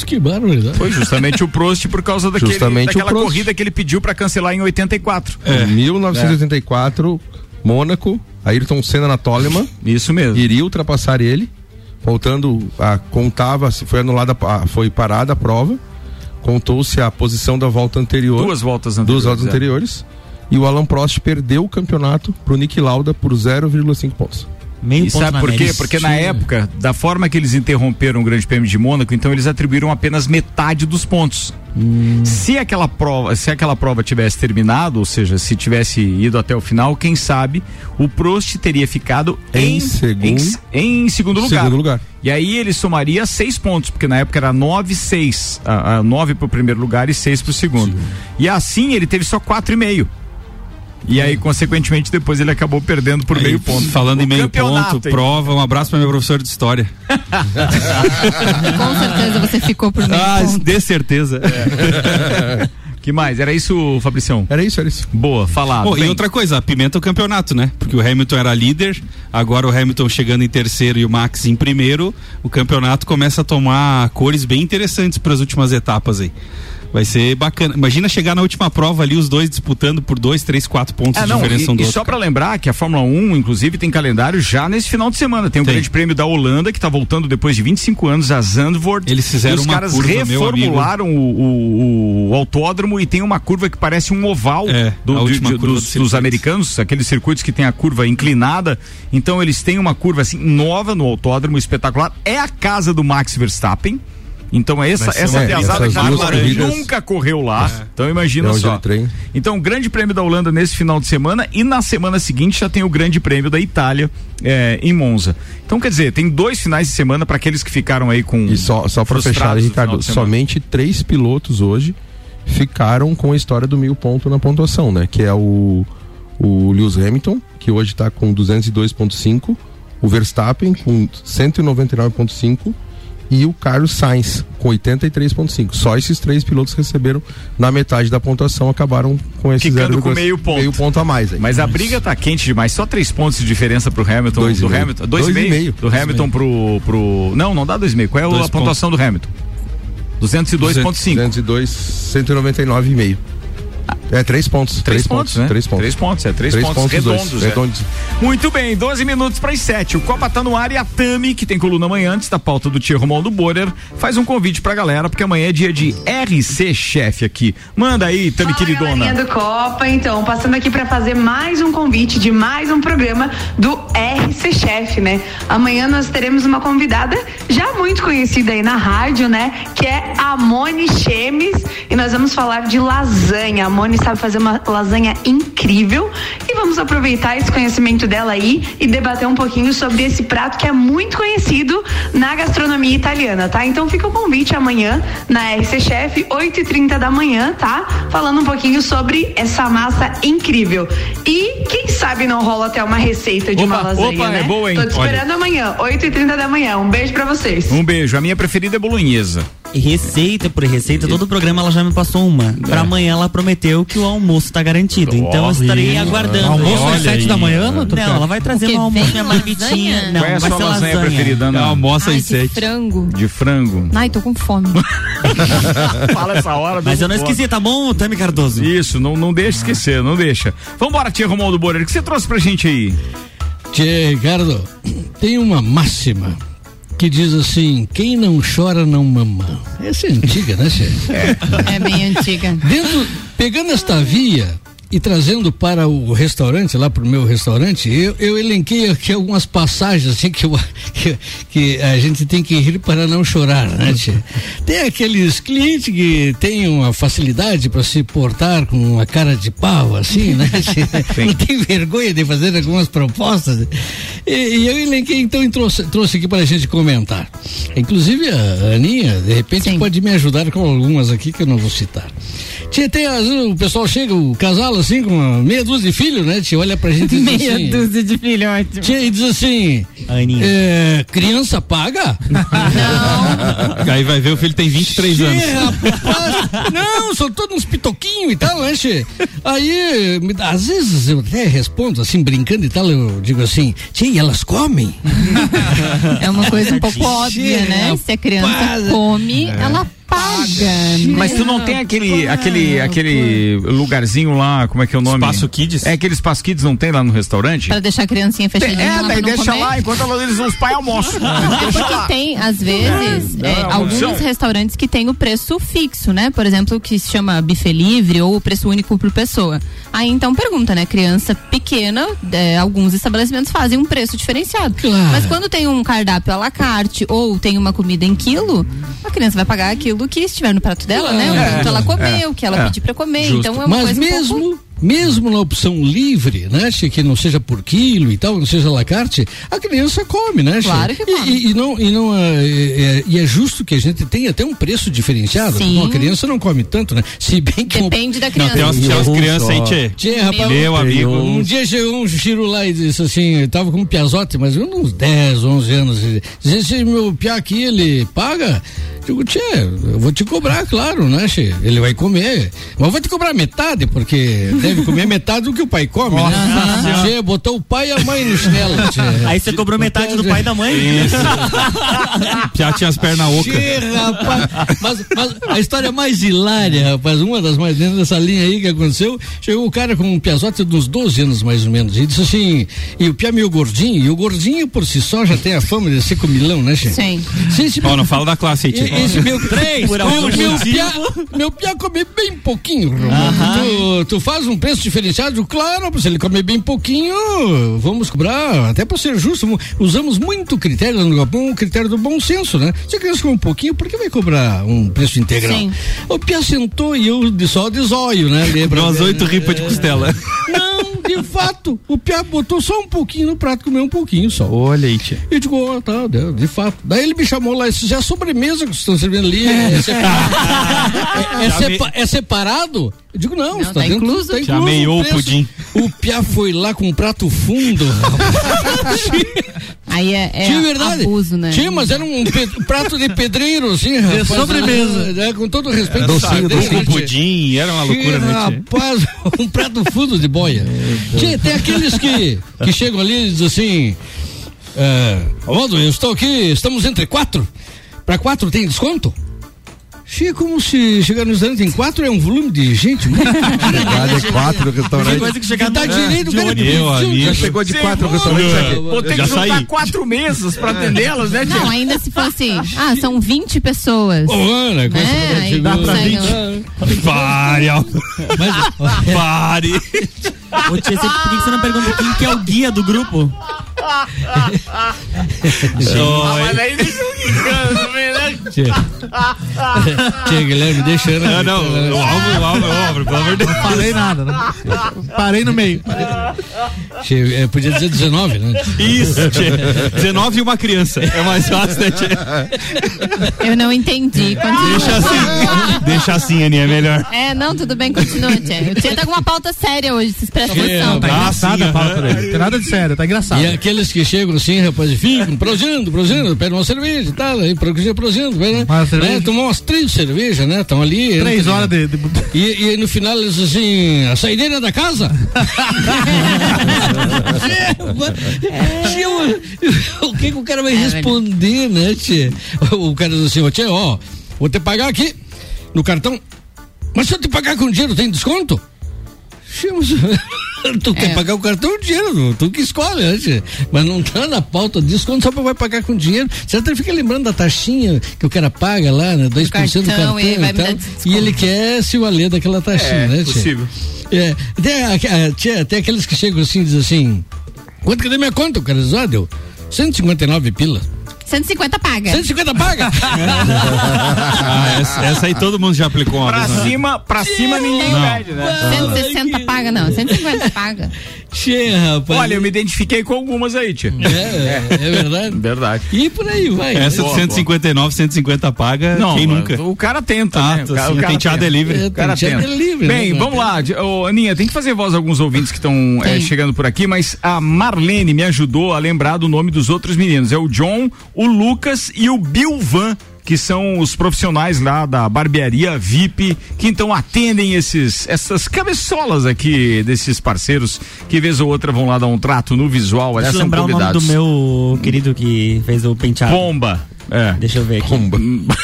Speaker 8: Que barbaridade.
Speaker 1: Foi justamente o Prost por causa daquele,
Speaker 14: Justamente o
Speaker 1: daquela
Speaker 14: Prost.
Speaker 1: corrida que ele pediu pra cancelar em 84.
Speaker 14: Em 1984, Mônaco, Ayrton Senna na Toleman.
Speaker 1: Isso mesmo.
Speaker 14: Iria ultrapassar ele. Faltando, a, contava, se foi anulada, foi parada a prova. Contou-se a posição da volta anterior.
Speaker 1: Duas voltas
Speaker 14: Duas
Speaker 1: anteriores,
Speaker 14: voltas
Speaker 1: é.
Speaker 14: E o Alan Prost perdeu o campeonato pro Nick Lauda por 0,5 pontos.
Speaker 1: e sabe por quê? Porque na época, da forma que eles interromperam o Grande Prêmio de Mônaco, então eles atribuíram apenas metade dos pontos. Se aquela prova, se aquela prova tivesse terminado, ou seja, se tivesse ido até o final, quem sabe o Prost teria ficado em,
Speaker 14: segundo-
Speaker 1: em, em segundo lugar.
Speaker 14: Segundo lugar.
Speaker 1: E aí ele somaria seis pontos, porque na época era nove, seis, ah, ah, nove para o primeiro lugar e seis para o segundo. E assim ele teve só quatro e meio. E aí, consequentemente, depois ele acabou perdendo por meio ponto.
Speaker 2: Falando
Speaker 1: O
Speaker 2: em meio ponto,
Speaker 1: hein?
Speaker 2: prova, um abraço para meu professor de história.
Speaker 5: Com certeza você ficou por meio
Speaker 2: Ah,
Speaker 5: ponto.
Speaker 2: de certeza. (laughs)
Speaker 1: que mais? Era isso, Fabricião?
Speaker 14: Era isso, era isso.
Speaker 1: Boa, falado.
Speaker 2: Pô, e outra coisa, apimenta o campeonato, né? Porque o Hamilton era líder, agora o Hamilton chegando em terceiro e o Max em primeiro, o campeonato começa a tomar cores bem interessantes para as últimas etapas aí. Vai ser bacana. Imagina chegar na última prova ali, os dois disputando por dois, três, quatro pontos de
Speaker 1: não,
Speaker 2: diferença um
Speaker 1: e,
Speaker 2: do
Speaker 1: e
Speaker 2: outro.
Speaker 1: só pra lembrar que a Fórmula 1, inclusive, tem calendário já nesse final de semana. Tem o Grande Prêmio da Holanda, que tá voltando depois de 25 anos a Zandvoort.
Speaker 2: Eles fizeram
Speaker 1: e os
Speaker 2: uma
Speaker 1: caras
Speaker 2: curva,
Speaker 1: reformularam o, o- o autódromo e tem uma curva que parece um oval
Speaker 2: É,
Speaker 1: do- de- de- dos,
Speaker 2: dos
Speaker 1: americanos, aqueles circuitos que tem a curva inclinada. Então eles têm uma curva assim nova no autódromo, espetacular. É a casa do Max Verstappen. Então essa, essa
Speaker 14: uma-
Speaker 1: piazada que
Speaker 14: corridas-
Speaker 1: nunca correu lá. Então imagina
Speaker 14: É
Speaker 1: só. Então, Grande Prêmio da Holanda nesse final de semana e na semana seguinte já tem o Grande Prêmio da Itália eh, em Monza. Então, quer dizer, tem dois finais de semana para aqueles que ficaram aí com.
Speaker 14: E só, só para fechar, Ricardo, somente três pilotos hoje ficaram com a história do mil ponto na pontuação, né? Que é o, o Lewis Hamilton, que hoje está com 202.5, o Verstappen com 199.5 e o Carlos Sainz com 83.5. Só esses três pilotos receberam na metade da pontuação, acabaram com esse
Speaker 1: Ficando
Speaker 14: 0,5
Speaker 1: com meio ponto.
Speaker 14: meio ponto a mais. Aí.
Speaker 1: Mas a briga tá quente demais. Só três pontos de diferença pro Hamilton.
Speaker 14: Dois e
Speaker 1: do
Speaker 14: meio.
Speaker 1: Hamilton. Dois,
Speaker 14: Dois
Speaker 1: e
Speaker 14: e
Speaker 1: meio.
Speaker 14: meio.
Speaker 1: Do
Speaker 14: Dois e
Speaker 1: Hamilton pro, pro. Não, não dá dois e meio. Qual é
Speaker 2: Dois
Speaker 1: a pontuação do Hamilton? 202.5.
Speaker 14: 202, 199,5. É, três pontos.
Speaker 1: Três, pontos, né?
Speaker 14: Três pontos.
Speaker 1: Três pontos, é. Três,
Speaker 14: Três
Speaker 1: pontos,
Speaker 14: pontos, dois.
Speaker 1: redondos. é.
Speaker 14: Redondos.
Speaker 1: Muito bem, 12 minutos para as 7. O Copa tá no ar e a Tami, que tem coluna amanhã antes da pauta do Tia Romualdo Borer, faz um convite pra galera, porque amanhã é dia de RC Chefe aqui. Manda aí, Tami queridona.
Speaker 15: Galerinha do Copa, então, passando aqui para fazer mais um convite de mais um programa do RC Chef, né? Amanhã nós teremos uma convidada já muito conhecida aí na rádio, né? Que é a Moni Chemes e nós vamos falar de lasanha. A Moni sabe fazer uma lasanha incrível e vamos aproveitar esse conhecimento dela aí e debater um pouquinho sobre esse prato que é muito conhecido na gastronomia italiana, tá? Então fica o convite amanhã na RC Chef, 8h30 da manhã, tá? Falando um pouquinho sobre essa massa incrível. E quem sabe não rola até uma receita de uma
Speaker 1: Opa,
Speaker 15: lasanha,
Speaker 1: opa,
Speaker 15: né?
Speaker 1: é boa, hein?
Speaker 15: Tô te esperando amanhã, 8h30 da manhã. Um beijo pra vocês.
Speaker 1: Um beijo. A minha preferida é bolonhesa.
Speaker 6: Receita por receita, todo o programa ela já me passou uma. Pra amanhã ela prometeu que o almoço tá garantido. Então eu estarei aguardando.
Speaker 4: Almoço às sete da manhã,
Speaker 6: Não,
Speaker 4: Tucano?
Speaker 6: ela vai trazer
Speaker 5: O
Speaker 6: almoço minha marmitinha. Não,
Speaker 1: Qual é a
Speaker 6: vai
Speaker 1: sua
Speaker 6: ser
Speaker 1: lasanha
Speaker 6: lasanha.
Speaker 1: preferida?
Speaker 2: Almoça
Speaker 5: Ai,
Speaker 2: às
Speaker 5: de
Speaker 2: sete.
Speaker 5: frango.
Speaker 1: De frango.
Speaker 5: Ai, tô com fome. (laughs)
Speaker 1: Fala essa hora.
Speaker 6: Mas eu não
Speaker 1: fome.
Speaker 6: esqueci, tá bom, Tami Cardoso?
Speaker 1: Isso, não, não deixa esquecer, não deixa. Vambora, tia Romualdo Borer, o que você trouxe pra gente aí?
Speaker 8: Tchê, Ricardo, tem uma máxima que diz assim: quem não chora não mama. Essa é antiga, né, Tchê?
Speaker 5: É bem antiga.
Speaker 8: Dentro, pegando esta via e trazendo para o restaurante, lá para o meu restaurante, eu, eu elenquei aqui algumas passagens assim que, eu- (laughs) que, que a gente tem que rir para não chorar, né, tia? Tem aqueles clientes que têm uma facilidade para se portar com uma cara de pau, assim, né? (laughs) tia? Não tem vergonha de fazer algumas propostas. E, e eu elenquei, então, e trouxe, trouxe aqui para a gente comentar. Inclusive a Aninha, de repente, pode me ajudar com algumas aqui que eu não vou citar. Tia, tem, às vezes o pessoal chega, o casal assim, com uma meia dúzia de filhos, né? Tia, olha pra gente e diz (laughs)
Speaker 5: Meia
Speaker 8: assim,
Speaker 5: dúzia de filhotes.
Speaker 8: Tia, e diz assim, é, criança paga? (laughs)
Speaker 2: Aí vai ver o filho tem 23 anos.
Speaker 8: Tchê, rapaz, não, são todos uns pitoquinhos e tal, né, Tchê? Aí, às vezes eu até respondo assim, brincando e tal, eu digo assim, Tia, e elas comem? (laughs)
Speaker 5: É uma coisa um pouco óbvia, né? Se a criança come, ela paga.
Speaker 1: Mas tu não tem aquele, aquele, aquele lugarzinho lá, como é que é o nome?
Speaker 2: Espaço Kids?
Speaker 1: É aquele espaço kids não tem lá no restaurante?
Speaker 5: Pra deixar a criancinha fechadinha
Speaker 1: É,
Speaker 5: lá
Speaker 1: daí deixa
Speaker 5: comer.
Speaker 1: lá enquanto ela- eles, os pais almoçam.
Speaker 5: É porque tem, às vezes,
Speaker 1: Não,
Speaker 5: é,
Speaker 1: é
Speaker 5: alguns
Speaker 1: opção.
Speaker 5: restaurantes que tem o preço fixo, né? Por exemplo, que se chama buffet livre ou o preço único por pessoa. Aí então pergunta, né? Criança pequena, é, alguns estabelecimentos fazem um preço diferenciado. Mas quando tem um cardápio à la carte ou tem uma comida em quilo, a criança vai pagar aquilo que estiver no prato dela, né? O
Speaker 8: É,
Speaker 5: quanto ela comeu,
Speaker 8: é,
Speaker 5: o que ela
Speaker 8: é.
Speaker 5: pedir pra comer.
Speaker 8: Justo.
Speaker 5: Então é uma
Speaker 8: Mas
Speaker 5: coisa um
Speaker 8: mesmo,
Speaker 5: pouco...
Speaker 8: mesmo na opção livre, né, Che, que não seja por quilo e tal, não seja la carte, a criança come, né, Che?
Speaker 5: Claro que come.
Speaker 8: E, e não, e, não, é, é- e é justo que a gente tenha até um preço diferenciado.
Speaker 5: Sim.
Speaker 8: Bom, a criança não come tanto, né? Se bem que...
Speaker 5: Depende da
Speaker 2: Não,
Speaker 5: criança.
Speaker 2: tem umas, tem umas crianças aí, tchê.
Speaker 8: Tchê, rapaz,
Speaker 2: Meu amigo.
Speaker 8: Um dia chegou um Chiro lá e disse assim, eu tava com um piazote, mas eu uns 10, 11 anos. Disse, esse meu piá aqui, ele paga? Digo, tchê, eu vou te cobrar, claro, né, Tchê? Ele vai comer. Mas eu vou te cobrar metade, porque deve comer metade do que o pai come,
Speaker 6: Nossa
Speaker 8: né?
Speaker 6: Senhora.
Speaker 8: Tchê, botou o pai e a mãe no chinelo, (laughs) tchê.
Speaker 6: Aí você cobrou metade do pai e da mãe?
Speaker 8: Isso. (laughs)
Speaker 2: Já tinha as pernas ocas.
Speaker 8: Rapaz, mas, mas a história mais hilária, rapaz, uma das mais dentro dessa linha aí que aconteceu, chegou o cara com um piazote de uns 12 anos mais ou menos, e disse assim, e o pia meio gordinho, e o gordinho por si só já tem a fama de ser comilão, né, Che?
Speaker 5: Sim.
Speaker 8: Sim, sim.
Speaker 2: Ó, não fala da classe aí, tchê.
Speaker 8: Esse meu
Speaker 6: Três, (laughs) por
Speaker 8: meu, meu, pia, meu pia come bem pouquinho.
Speaker 6: Aham.
Speaker 8: Tu, tu faz um preço diferenciado? Claro, se ele comer bem pouquinho, vamos cobrar, até para ser justo, usamos muito critério no Japão, o critério do bom senso, né? Se a criança come um pouquinho, por que vai cobrar um preço integral?
Speaker 5: Sim.
Speaker 8: O pia sentou e eu de só de zóio, né? Lembra?
Speaker 2: Umas oito ripas de costela.
Speaker 8: Não, de fato, o pia botou só um pouquinho no prato, comeu um pouquinho só.
Speaker 2: Olha aí, tchê.
Speaker 8: Eu digo, ó, tá, de, de fato. Daí ele me chamou lá, isso já é a sobremesa que vocês estão servindo ali. É, é separado. É, é (laughs) sepa- é separado? Eu digo, não, isso tá,
Speaker 5: tá
Speaker 8: dentro,
Speaker 5: incluso.
Speaker 8: tá
Speaker 2: Já
Speaker 8: incluso
Speaker 2: meiou o pudim.
Speaker 8: O Pia foi lá com um prato fundo.
Speaker 5: Aí é, é
Speaker 8: Tinha verdade.
Speaker 5: abuso, né?
Speaker 8: Tinha, mas era um prato de pedreiro, assim, rapaz.
Speaker 4: sobremesa.
Speaker 8: É, com todo o respeito.
Speaker 14: Era um
Speaker 8: sabe?
Speaker 14: docinho,
Speaker 8: te-
Speaker 2: pudim, era uma loucura, né, tchê?
Speaker 8: Rapaz, (laughs) um prato fundo de boia. Tchê, tem aqueles que, que chegam ali e dizem assim: é, Waldo, eu estou aqui, estamos entre quatro. Para quatro tem desconto? Chega como se chegar no restaurante em quatro é um volume de gente muito (laughs)
Speaker 14: Chegar de quatro no
Speaker 6: Tem
Speaker 14: restaurante.
Speaker 6: coisa que chegar no-
Speaker 8: direito, cara.
Speaker 14: Já chegou de quatro no restaurante aqui.
Speaker 1: Vou ter
Speaker 2: Já
Speaker 1: que juntar
Speaker 2: saí.
Speaker 1: quatro mesas pra atendê-las, né?
Speaker 5: Não, ainda se fosse, ah, são 20 pessoas.
Speaker 8: Ô, Ana,
Speaker 5: É,
Speaker 8: chegou-
Speaker 5: dá pra
Speaker 8: Ah,
Speaker 5: 20.
Speaker 2: Pare, ó. (laughs) Pare.
Speaker 6: Ô, tia, você- por que você não pergunta quem que é o guia do grupo?
Speaker 1: Ah, mas aí deixa eu né?
Speaker 8: Tia Guilherme, deixa eu.
Speaker 2: Não, não, o Álvaro, o Álvaro, o Álvaro, pelo amor de Deus.
Speaker 4: Não falei nada, né? Parei no meio.
Speaker 8: É, podia dizer 19, né?
Speaker 2: Isso, tchê. 19 e uma criança. É mais fácil, né, tchê?
Speaker 5: Eu não entendi. Continua.
Speaker 2: Deixa assim. Deixa assim, Aninha, é melhor.
Speaker 5: É, não, tudo bem, continua, Tia. O Tia tá com uma pauta séria hoje, prestam
Speaker 8: É,
Speaker 5: atenção.
Speaker 4: Tá
Speaker 2: Ah,
Speaker 4: engraçada a pauta dele. Não tem nada de sério, tá engraçado.
Speaker 8: E aqueles que chegam assim, rapaz, e ficam prosendo, prosendo, pedem uma cerveja e tal, aí prosendo, prosendo, né? Né? Tomam umas três cervejas, né? Estão ali.
Speaker 4: Três
Speaker 8: entre-
Speaker 4: horas de. de-
Speaker 8: E, e aí no final eles assim, a saideira da casa? (laughs) Tia, o que, que o cara vai responder, né, tia? O cara diz assim, tia, ó, vou te pagar aqui no cartão. Mas se eu te pagar com dinheiro, tem desconto? Tia, mas tu quer
Speaker 5: É.
Speaker 8: pagar o cartão ou dinheiro, tu que escolhe, né, tia? Mas não tá na pauta desconto, só vai pagar com dinheiro. Você até fica lembrando da taxinha que o cara paga lá, né? 2% do cartão,
Speaker 5: cartão, e me
Speaker 8: tal, e, ele quer se valer daquela taxinha,
Speaker 1: É,
Speaker 8: né, tia?
Speaker 1: possível.
Speaker 8: É, tem, a- a- tia, tem aqueles que chegam assim e dizem assim: quanto que deu minha conta? O cara diz, ah, deu 159 pila.
Speaker 5: 150 paga.
Speaker 8: 150 paga? (laughs)
Speaker 2: Ah, essa, essa aí todo mundo já aplicou uma
Speaker 1: Pra
Speaker 2: vez. vida.
Speaker 1: cima, pra cima ninguém
Speaker 2: Não.
Speaker 1: pede, né?
Speaker 5: 160 paga, não. 150 paga.
Speaker 8: Che, rapaz.
Speaker 1: Olha, eu me identifiquei com algumas aí, tia.
Speaker 8: É, é verdade.
Speaker 1: Verdade.
Speaker 8: E por aí vai.
Speaker 2: Essa
Speaker 8: né?
Speaker 2: de 159, 150 paga,
Speaker 1: Não,
Speaker 2: quem nunca?
Speaker 1: O cara tenta,
Speaker 2: Ah,
Speaker 1: né? O
Speaker 2: tá,
Speaker 1: cara,
Speaker 2: sim,
Speaker 1: o cara
Speaker 2: tenteado
Speaker 1: tenta.
Speaker 2: é.
Speaker 1: O cara tenta.
Speaker 8: é livre,
Speaker 1: Bem,
Speaker 8: né?
Speaker 1: vamos lá. Ô, Aninha, tem que fazer voz a alguns ouvintes que estão é, chegando por aqui, mas a Marlene me ajudou a lembrar do nome dos outros meninos. É o John, o Lucas e o Bilvan. Que são os profissionais lá da barbearia VIP, que então atendem esses, essas cabeçolas aqui desses parceiros, que vez ou outra vão lá dar um trato no visual,
Speaker 6: Deixa eu lembrar o nome do meu querido que fez o penteado.
Speaker 1: Pomba. É.
Speaker 6: Deixa eu ver aqui.
Speaker 14: Pomba.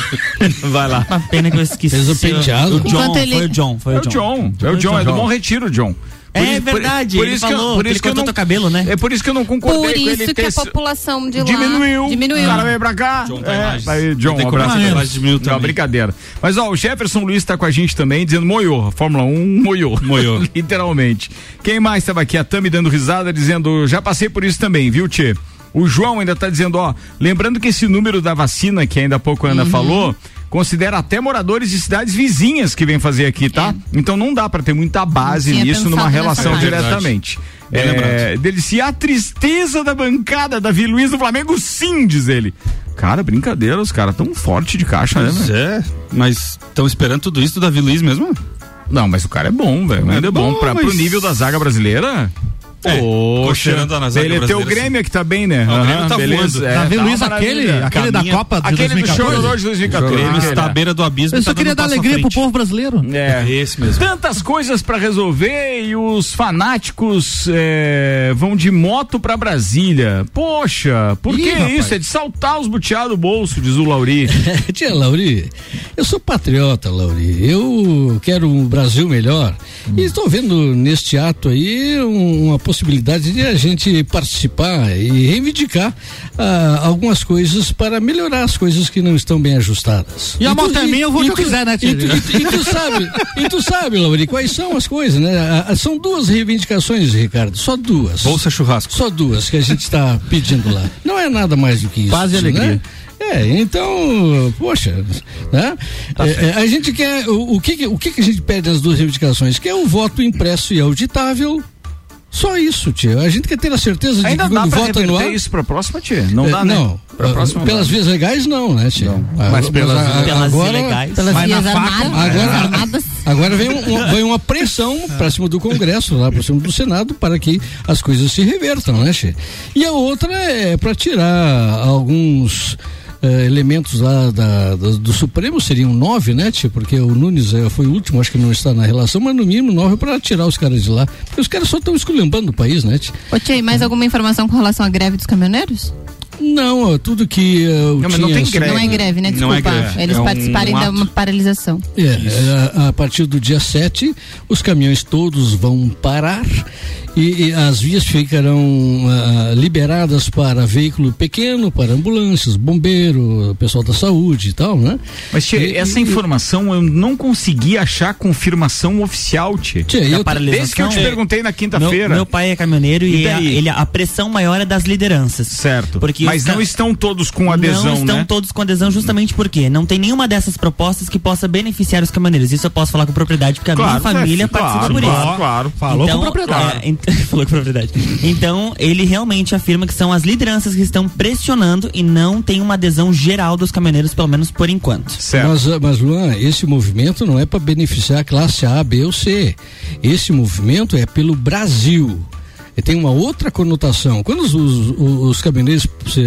Speaker 14: (laughs)
Speaker 1: Vai lá.
Speaker 6: Uma pena que eu esqueci.
Speaker 8: Fez o penteado?
Speaker 6: O John,
Speaker 5: ele-
Speaker 6: foi o John, foi
Speaker 1: É
Speaker 6: o
Speaker 1: o
Speaker 6: John.
Speaker 1: John, é o John, é do Bom Retiro, John. Por
Speaker 6: É
Speaker 1: isso- por-
Speaker 6: verdade,
Speaker 1: por
Speaker 6: ele
Speaker 1: isso que eu-
Speaker 6: falou
Speaker 1: por
Speaker 6: que
Speaker 1: isso
Speaker 6: ele
Speaker 1: que eu não-
Speaker 6: teu cabelo, né?
Speaker 1: É por isso que eu não concordei
Speaker 5: Por
Speaker 1: com ele
Speaker 5: isso que a população de lá
Speaker 1: Diminuiu.
Speaker 5: diminuiu.
Speaker 1: O cara veio pra cá.
Speaker 2: John tá
Speaker 1: é, aí, John, um abraço. Não,
Speaker 2: também.
Speaker 1: brincadeira. Mas ó, o Jefferson Luiz tá com a gente também, dizendo moiou. A Fórmula 1 moiou.
Speaker 2: Moiou.
Speaker 1: Literalmente. Quem mais estava aqui? A Tami dando risada, dizendo, já passei por isso também, viu, Tchê? O João ainda tá dizendo, ó, lembrando que esse número da vacina, que ainda há pouco a
Speaker 5: Uhum.
Speaker 1: Ana falou, considera até moradores de cidades vizinhas que vêm fazer aqui, tá? Então não dá pra ter muita base
Speaker 5: É.
Speaker 1: Nisso numa relação diretamente. É, dele se a tristeza da bancada Davi Luiz do Flamengo, sim, diz ele. Cara, brincadeira, os caras tão forte de caixa, né?
Speaker 2: Pois
Speaker 1: meu?
Speaker 2: é, mas estão esperando tudo isso do Davi Luiz mesmo?
Speaker 1: Não, mas o cara é bom, velho. Ele é bom,
Speaker 2: bom,
Speaker 1: pra,
Speaker 2: mas-
Speaker 1: pro nível da zaga brasileira.
Speaker 2: É,
Speaker 1: Poxa,
Speaker 2: considerando a zaga
Speaker 1: ele tem o Grêmio que tá bem, né?
Speaker 2: O Grêmio tá
Speaker 1: beleza.
Speaker 2: voando.
Speaker 1: É, tá
Speaker 4: Luiz,
Speaker 1: uma
Speaker 4: aquele,
Speaker 1: maravilha.
Speaker 4: aquele da Copa de
Speaker 1: Aquele do
Speaker 4: 2014.
Speaker 1: Chororô de 2014.
Speaker 2: Grêmio
Speaker 1: aquele,
Speaker 2: está à
Speaker 1: né?
Speaker 2: beira do abismo.
Speaker 4: Eu
Speaker 2: tá
Speaker 4: só queria dar alegria pro povo brasileiro.
Speaker 1: É.
Speaker 2: Esse mesmo.
Speaker 1: Tantas coisas pra resolver e os fanáticos é, vão de moto pra Brasília. Poxa, por
Speaker 8: Ih,
Speaker 1: que
Speaker 8: rapaz.
Speaker 1: isso? É de saltar os buteados do bolso, diz o Lauri. (laughs)
Speaker 8: Tia Lauri, eu sou patriota, Lauri. Eu quero um Brasil melhor. E estou vendo neste ato aí um- uma possibilidade de a gente participar e reivindicar ah, algumas coisas para melhorar as coisas que não estão bem ajustadas.
Speaker 4: E a
Speaker 8: tu-
Speaker 4: moto é minha, eu vou onde
Speaker 8: e
Speaker 4: eu quiser, né,
Speaker 8: e
Speaker 4: tia?
Speaker 8: tu, e tu- e tu sabe, e tu sabe, Lauri, quais são as coisas, né? Ah, ah, São duas reivindicações, Ricardo, só duas.
Speaker 2: Bolsa churrasco.
Speaker 8: Só duas que a gente está pedindo lá. Não é nada mais do que isso.
Speaker 4: Paz e alegria.
Speaker 8: Né? É, então, poxa, né?
Speaker 4: Tá
Speaker 8: É, é, a gente quer, o, o que, que- o que, que a gente pede nas duas reivindicações? Que é o voto impresso e auditável. Só isso, tio. A gente quer ter a certeza de
Speaker 1: Ainda
Speaker 8: que
Speaker 1: dá
Speaker 8: quando
Speaker 1: pra
Speaker 8: vota no ar.
Speaker 1: isso pra próxima, tia? Não
Speaker 8: É,
Speaker 1: dá, né?
Speaker 8: não,
Speaker 1: Pra
Speaker 8: ah,
Speaker 1: próxima
Speaker 8: pelas
Speaker 1: não.
Speaker 8: vias legais não, né, tio? Ah,
Speaker 4: Mas pelas-
Speaker 8: a-
Speaker 6: pelas
Speaker 8: agora,
Speaker 6: ilegais.
Speaker 5: Pelas
Speaker 4: Mas na
Speaker 5: vias
Speaker 4: faca,
Speaker 5: armadas.
Speaker 8: Agora-. Agora vem, um- vem uma pressão pra cima do Congresso, lá pra cima do Senado, para que as coisas se revertam, né, Che? E a outra é para tirar alguns eh, elementos lá da, da- do Supremo, seriam nove, né, Che? Porque o Nunes eh, foi o último, acho que não está na relação, mas no mínimo nove para tirar os caras de lá. Porque os caras só estão esculhambando o país, né, Che?
Speaker 5: Ô, Tia, mais alguma informação com relação à greve dos caminhoneiros?
Speaker 8: Não, tudo que o
Speaker 1: Não, mas não
Speaker 8: tinha-
Speaker 1: tem greve.
Speaker 5: Não é greve, né?
Speaker 2: Não é
Speaker 5: Desculpa.
Speaker 2: greve,
Speaker 5: Eles
Speaker 2: é um
Speaker 5: participarem da
Speaker 2: ato.
Speaker 5: uma paralisação.
Speaker 8: É, é, a, a partir do dia 7, os caminhões todos vão parar e, e as vias ficarão ah, liberadas para veículo pequeno, para ambulâncias, bombeiro, pessoal da saúde e tal, né?
Speaker 1: Mas, tia,
Speaker 8: E-
Speaker 1: essa
Speaker 8: e-
Speaker 1: informação eu não consegui achar confirmação oficial, tia.
Speaker 8: Tia, eu.
Speaker 1: Desde que eu te
Speaker 6: É.
Speaker 1: perguntei na quinta-feira.
Speaker 6: meu pai é caminhoneiro
Speaker 1: E
Speaker 6: e, a, ele, a pressão maior é das lideranças.
Speaker 1: Certo.
Speaker 6: Porque
Speaker 1: Mas não estão todos com adesão,
Speaker 6: não estão
Speaker 1: né?
Speaker 6: todos com adesão justamente porque não tem nenhuma dessas propostas que possa beneficiar os caminhoneiros. Isso eu posso falar com propriedade porque a minha família
Speaker 1: é,
Speaker 6: participa
Speaker 1: claro,
Speaker 6: por isso.
Speaker 1: claro, claro.
Speaker 4: Falou
Speaker 6: Então,
Speaker 4: com propriedade.
Speaker 6: é, ent- (laughs) falou com propriedade. Então, ele realmente afirma que são as lideranças que estão pressionando e não tem uma adesão geral dos caminhoneiros, pelo menos por enquanto.
Speaker 1: Certo.
Speaker 8: mas, ah, mas, Luan, esse movimento não é para beneficiar a classe A, B ou C. Esse movimento é pelo Brasil. E tem uma outra conotação. Quando os, os, os caminhoneiros se,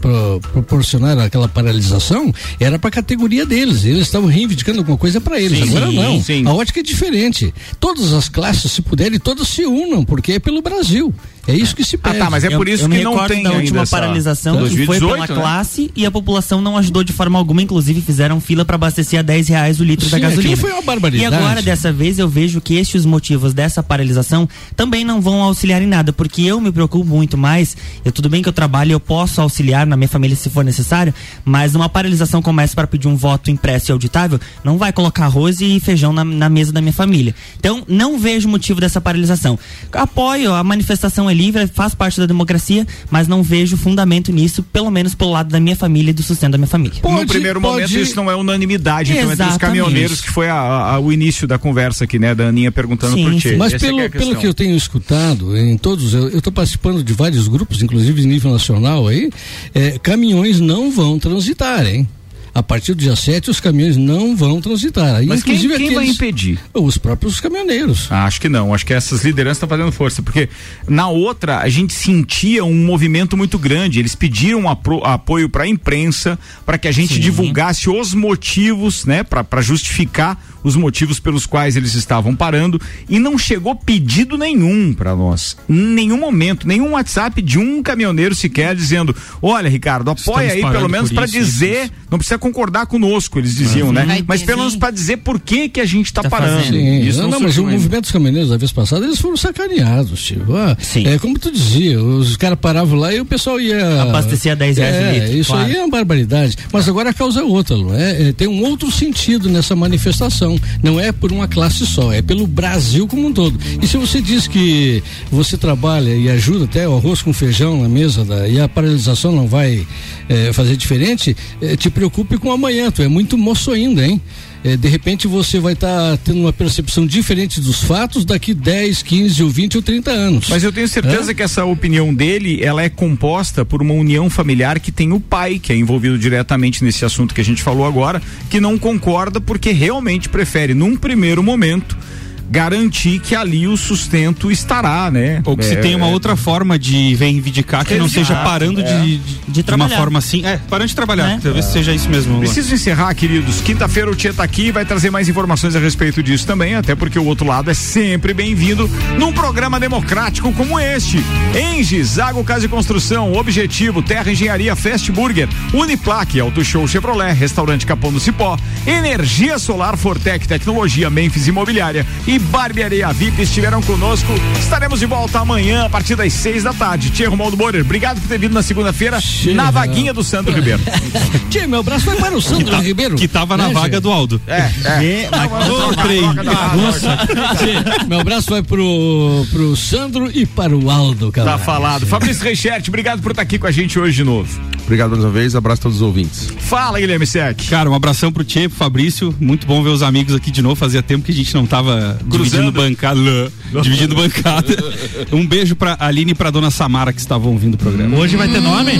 Speaker 8: pro- proporcionaram aquela paralisação, era para a categoria deles. Eles estavam reivindicando alguma coisa para eles.
Speaker 1: Sim,
Speaker 8: Agora não.
Speaker 1: sim.
Speaker 8: A ótica é diferente. Todas as classes, se puderem, todas se unam, porque é pelo Brasil. É isso que se
Speaker 1: Ah,
Speaker 8: pede.
Speaker 1: tá, mas é
Speaker 6: Eu-
Speaker 1: por isso que não tem
Speaker 6: da
Speaker 1: ainda
Speaker 6: última
Speaker 1: essa-
Speaker 6: paralisação que foi
Speaker 1: 2018,
Speaker 6: pela
Speaker 1: né?
Speaker 6: classe e a população não ajudou de forma alguma, inclusive fizeram fila para abastecer a 10 reais o litro da
Speaker 8: Sim,
Speaker 6: gasolina.
Speaker 8: aquilo foi uma barbaridade.
Speaker 6: E agora, dessa vez, eu vejo que estes motivos dessa paralisação também não vão auxiliar em nada, porque eu me preocupo muito mais. Eu, tudo bem que eu trabalho, eu posso auxiliar na minha família se for necessário, mas uma paralisação como essa para pedir um voto impresso e auditável, não vai colocar arroz e feijão na, na mesa da minha família. Então, não vejo motivo dessa paralisação. Apoio, a manifestação é é livre, faz parte da democracia, mas não vejo fundamento nisso, pelo menos pelo lado da minha família e do sustento da minha família.
Speaker 1: no primeiro momento isso não é unanimidade, então entre os caminhoneiros que foi a- a- o início da conversa aqui, né, da Aninha perguntando por ti.
Speaker 8: Mas
Speaker 1: Essa é
Speaker 8: pelo,
Speaker 1: que é
Speaker 8: pelo que eu tenho escutado, em todos, eu estou participando de vários grupos, inclusive em nível nacional aí, é, caminhões não vão transitar, hein? A partir do dia 7, os caminhões não vão transitar. Aí,
Speaker 1: Mas quem, quem vai
Speaker 8: aqueles-
Speaker 1: impedir?
Speaker 8: Os próprios caminhoneiros.
Speaker 1: Ah, acho que não. Acho que essas lideranças estão fazendo força. Porque na outra, a gente sentia um movimento muito grande. Eles pediram apro- apoio para a imprensa, para que a gente
Speaker 6: Sim.
Speaker 1: divulgasse os motivos, né? Para justificar os motivos pelos quais eles estavam parando. E não chegou pedido nenhum para nós. Em nenhum momento, nenhum WhatsApp de um caminhoneiro sequer dizendo: olha, Ricardo, apoia
Speaker 2: Estamos
Speaker 1: aí pelo menos para
Speaker 2: isso, isso,
Speaker 1: dizer. Não precisa concordar conosco, eles diziam,
Speaker 8: Uhum.
Speaker 1: né? Mas pelo menos para dizer por que, que a gente está
Speaker 8: Tá
Speaker 1: parando.
Speaker 8: Sim,
Speaker 1: Isso
Speaker 8: não,
Speaker 1: não,
Speaker 8: mas o movimento dos caminhoneiros da vez passada, eles foram sacaneados, tio. Ah, É como tu dizia, os caras paravam lá e o pessoal ia.
Speaker 6: Abastecia a 10 reais
Speaker 8: é,
Speaker 6: litro,
Speaker 8: Isso
Speaker 6: claro.
Speaker 8: aí é uma barbaridade. Mas agora a causa é outra, não é? É, Tem um outro sentido nessa manifestação. Não é por uma classe só, é pelo Brasil como um todo. E se você diz que você trabalha e ajuda até o arroz com feijão na mesa da, e a paralisação não vai eh, fazer diferente, eh, te preocupe com amanhã. Tu é muito moço ainda, hein? Eh, de repente você vai estar tendo uma percepção diferente dos fatos daqui 10, 15 ou 20 ou 30 anos.
Speaker 1: Mas eu tenho certeza que essa opinião dele, ela é composta por uma união familiar que tem o pai, que é envolvido diretamente nesse assunto que a gente falou agora, que não concorda porque realmente prefere, num primeiro momento, garantir que ali o sustento estará, né?
Speaker 2: Ou que se
Speaker 1: É,
Speaker 2: tem uma
Speaker 1: é,
Speaker 2: outra forma de reivindicar que não seja parando
Speaker 1: é.
Speaker 2: de, de, de, uma
Speaker 1: trabalhar.
Speaker 2: forma assim. É, parando de trabalhar.
Speaker 1: Né?
Speaker 2: Talvez
Speaker 1: É.
Speaker 2: seja isso mesmo.
Speaker 1: Preciso encerrar, queridos. Quinta-feira o Tia tá aqui e vai trazer mais informações a respeito disso também, até porque o outro lado é sempre bem-vindo num programa democrático como este. Engie, Zago Casa e Construção, Objetivo, Terra Engenharia, Fast Burger, Uniplaque, Auto Show Chevrolet, Restaurante Capão do Cipó, Energia Solar Fortec Tecnologia, Memphis Imobiliária e Barbearia VIP estiveram conosco. Estaremos de volta amanhã a partir das seis da tarde. Tia Romualdo Borer, obrigado por ter vindo na segunda-feira na vaguinha do Sandro Ribeiro. (laughs)
Speaker 8: Tchê, meu abraço vai para o Sandro
Speaker 2: tá-
Speaker 8: Ribeiro.
Speaker 2: que tava na
Speaker 8: Né,
Speaker 2: vaga
Speaker 8: Gê?
Speaker 2: do Aldo.
Speaker 1: É, é.
Speaker 8: Tchê, Meu abraço vai pro, pro Sandro e para o Aldo, cara.
Speaker 1: Tá falado. Fabrício Reichert, obrigado por estar aqui com a gente hoje de novo.
Speaker 14: Obrigado mais uma vez, abraço a todos os ouvintes.
Speaker 1: Fala, Guilherme Sec.
Speaker 2: Cara, um abração pro Tchê, pro Fabrício. Muito bom ver os amigos aqui de novo. Fazia tempo que a gente não tava dividindo bancada. dividindo bancada. (laughs) Um beijo pra Aline e pra dona Samara que estavam ouvindo o programa.
Speaker 4: Hoje vai ter nome?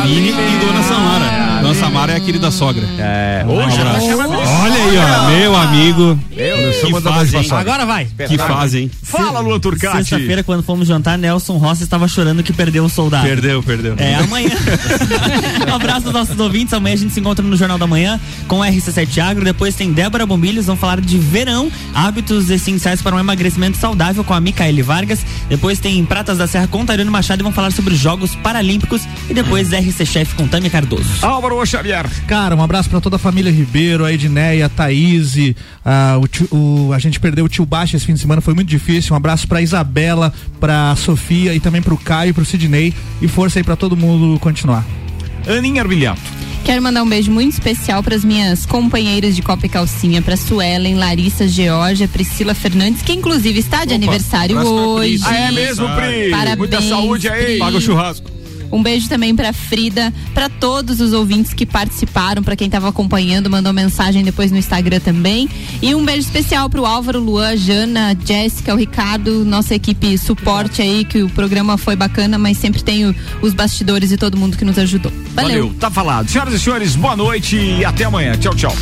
Speaker 2: Aline e dona Samara. Dona Samara é a querida sogra.
Speaker 1: É,
Speaker 2: Um
Speaker 1: hoje
Speaker 2: abraço.
Speaker 1: ela chama
Speaker 2: Olha aí, ó, meu amigo.
Speaker 14: Começamos
Speaker 2: que
Speaker 14: a dar
Speaker 2: fazem.
Speaker 14: passada.
Speaker 4: Agora vai.
Speaker 2: Que fazem.
Speaker 1: Fala, Luan Turcati.
Speaker 6: Sexta-feira, quando fomos jantar, Nelson Rossi estava chorando que perdeu um soldado.
Speaker 2: Perdeu, perdeu.
Speaker 6: É, amanhã. um (laughs) (laughs) abraço aos nossos ouvintes. Amanhã a gente se encontra no Jornal da Manhã com o RC7 Agro. Depois tem Débora Bombilhos. Vão falar de verão, hábitos essenciais para um emagrecimento saudável com a Micaele Vargas. Depois tem Pratas da Serra com Tariano Machado e vão falar sobre os Jogos Paralímpicos. E depois RC Chef com Tami Cardoso.
Speaker 1: Álvaro Xavier.
Speaker 4: Cara, um abraço pra toda a família Ribeiro, a Edneia, a Thaís, ah, o tio- o- a gente perdeu o tio Baixo esse fim de semana, foi muito difícil. Um abraço pra Isabela, pra Sofia e também pro Caio e pro Sidney. E força aí pra todo mundo continuar.
Speaker 1: Aninha Armiliato.
Speaker 5: Quero mandar um beijo muito especial para as minhas companheiras de Copa e Calcinha, para Suelen, Larissa, Georgia, Priscila Fernandes, que inclusive está de aniversário
Speaker 1: abraço pra
Speaker 5: hoje.
Speaker 1: Ah, é mesmo, Pri?
Speaker 5: Parabéns,
Speaker 1: Muita saúde aí.
Speaker 5: Pri.
Speaker 2: Paga o churrasco.
Speaker 5: Um beijo também pra Frida, pra todos os ouvintes que participaram, pra quem tava acompanhando, mandou mensagem depois no Instagram também. E um beijo especial pro Álvaro, Luan, Jana, Jéssica, o Ricardo, nossa equipe suporte aí, que o programa foi bacana, mas sempre tem o- os bastidores e todo mundo que nos ajudou. Valeu.
Speaker 1: Valeu, tá falado. Senhoras e senhores, boa noite e até amanhã. Tchau, tchau.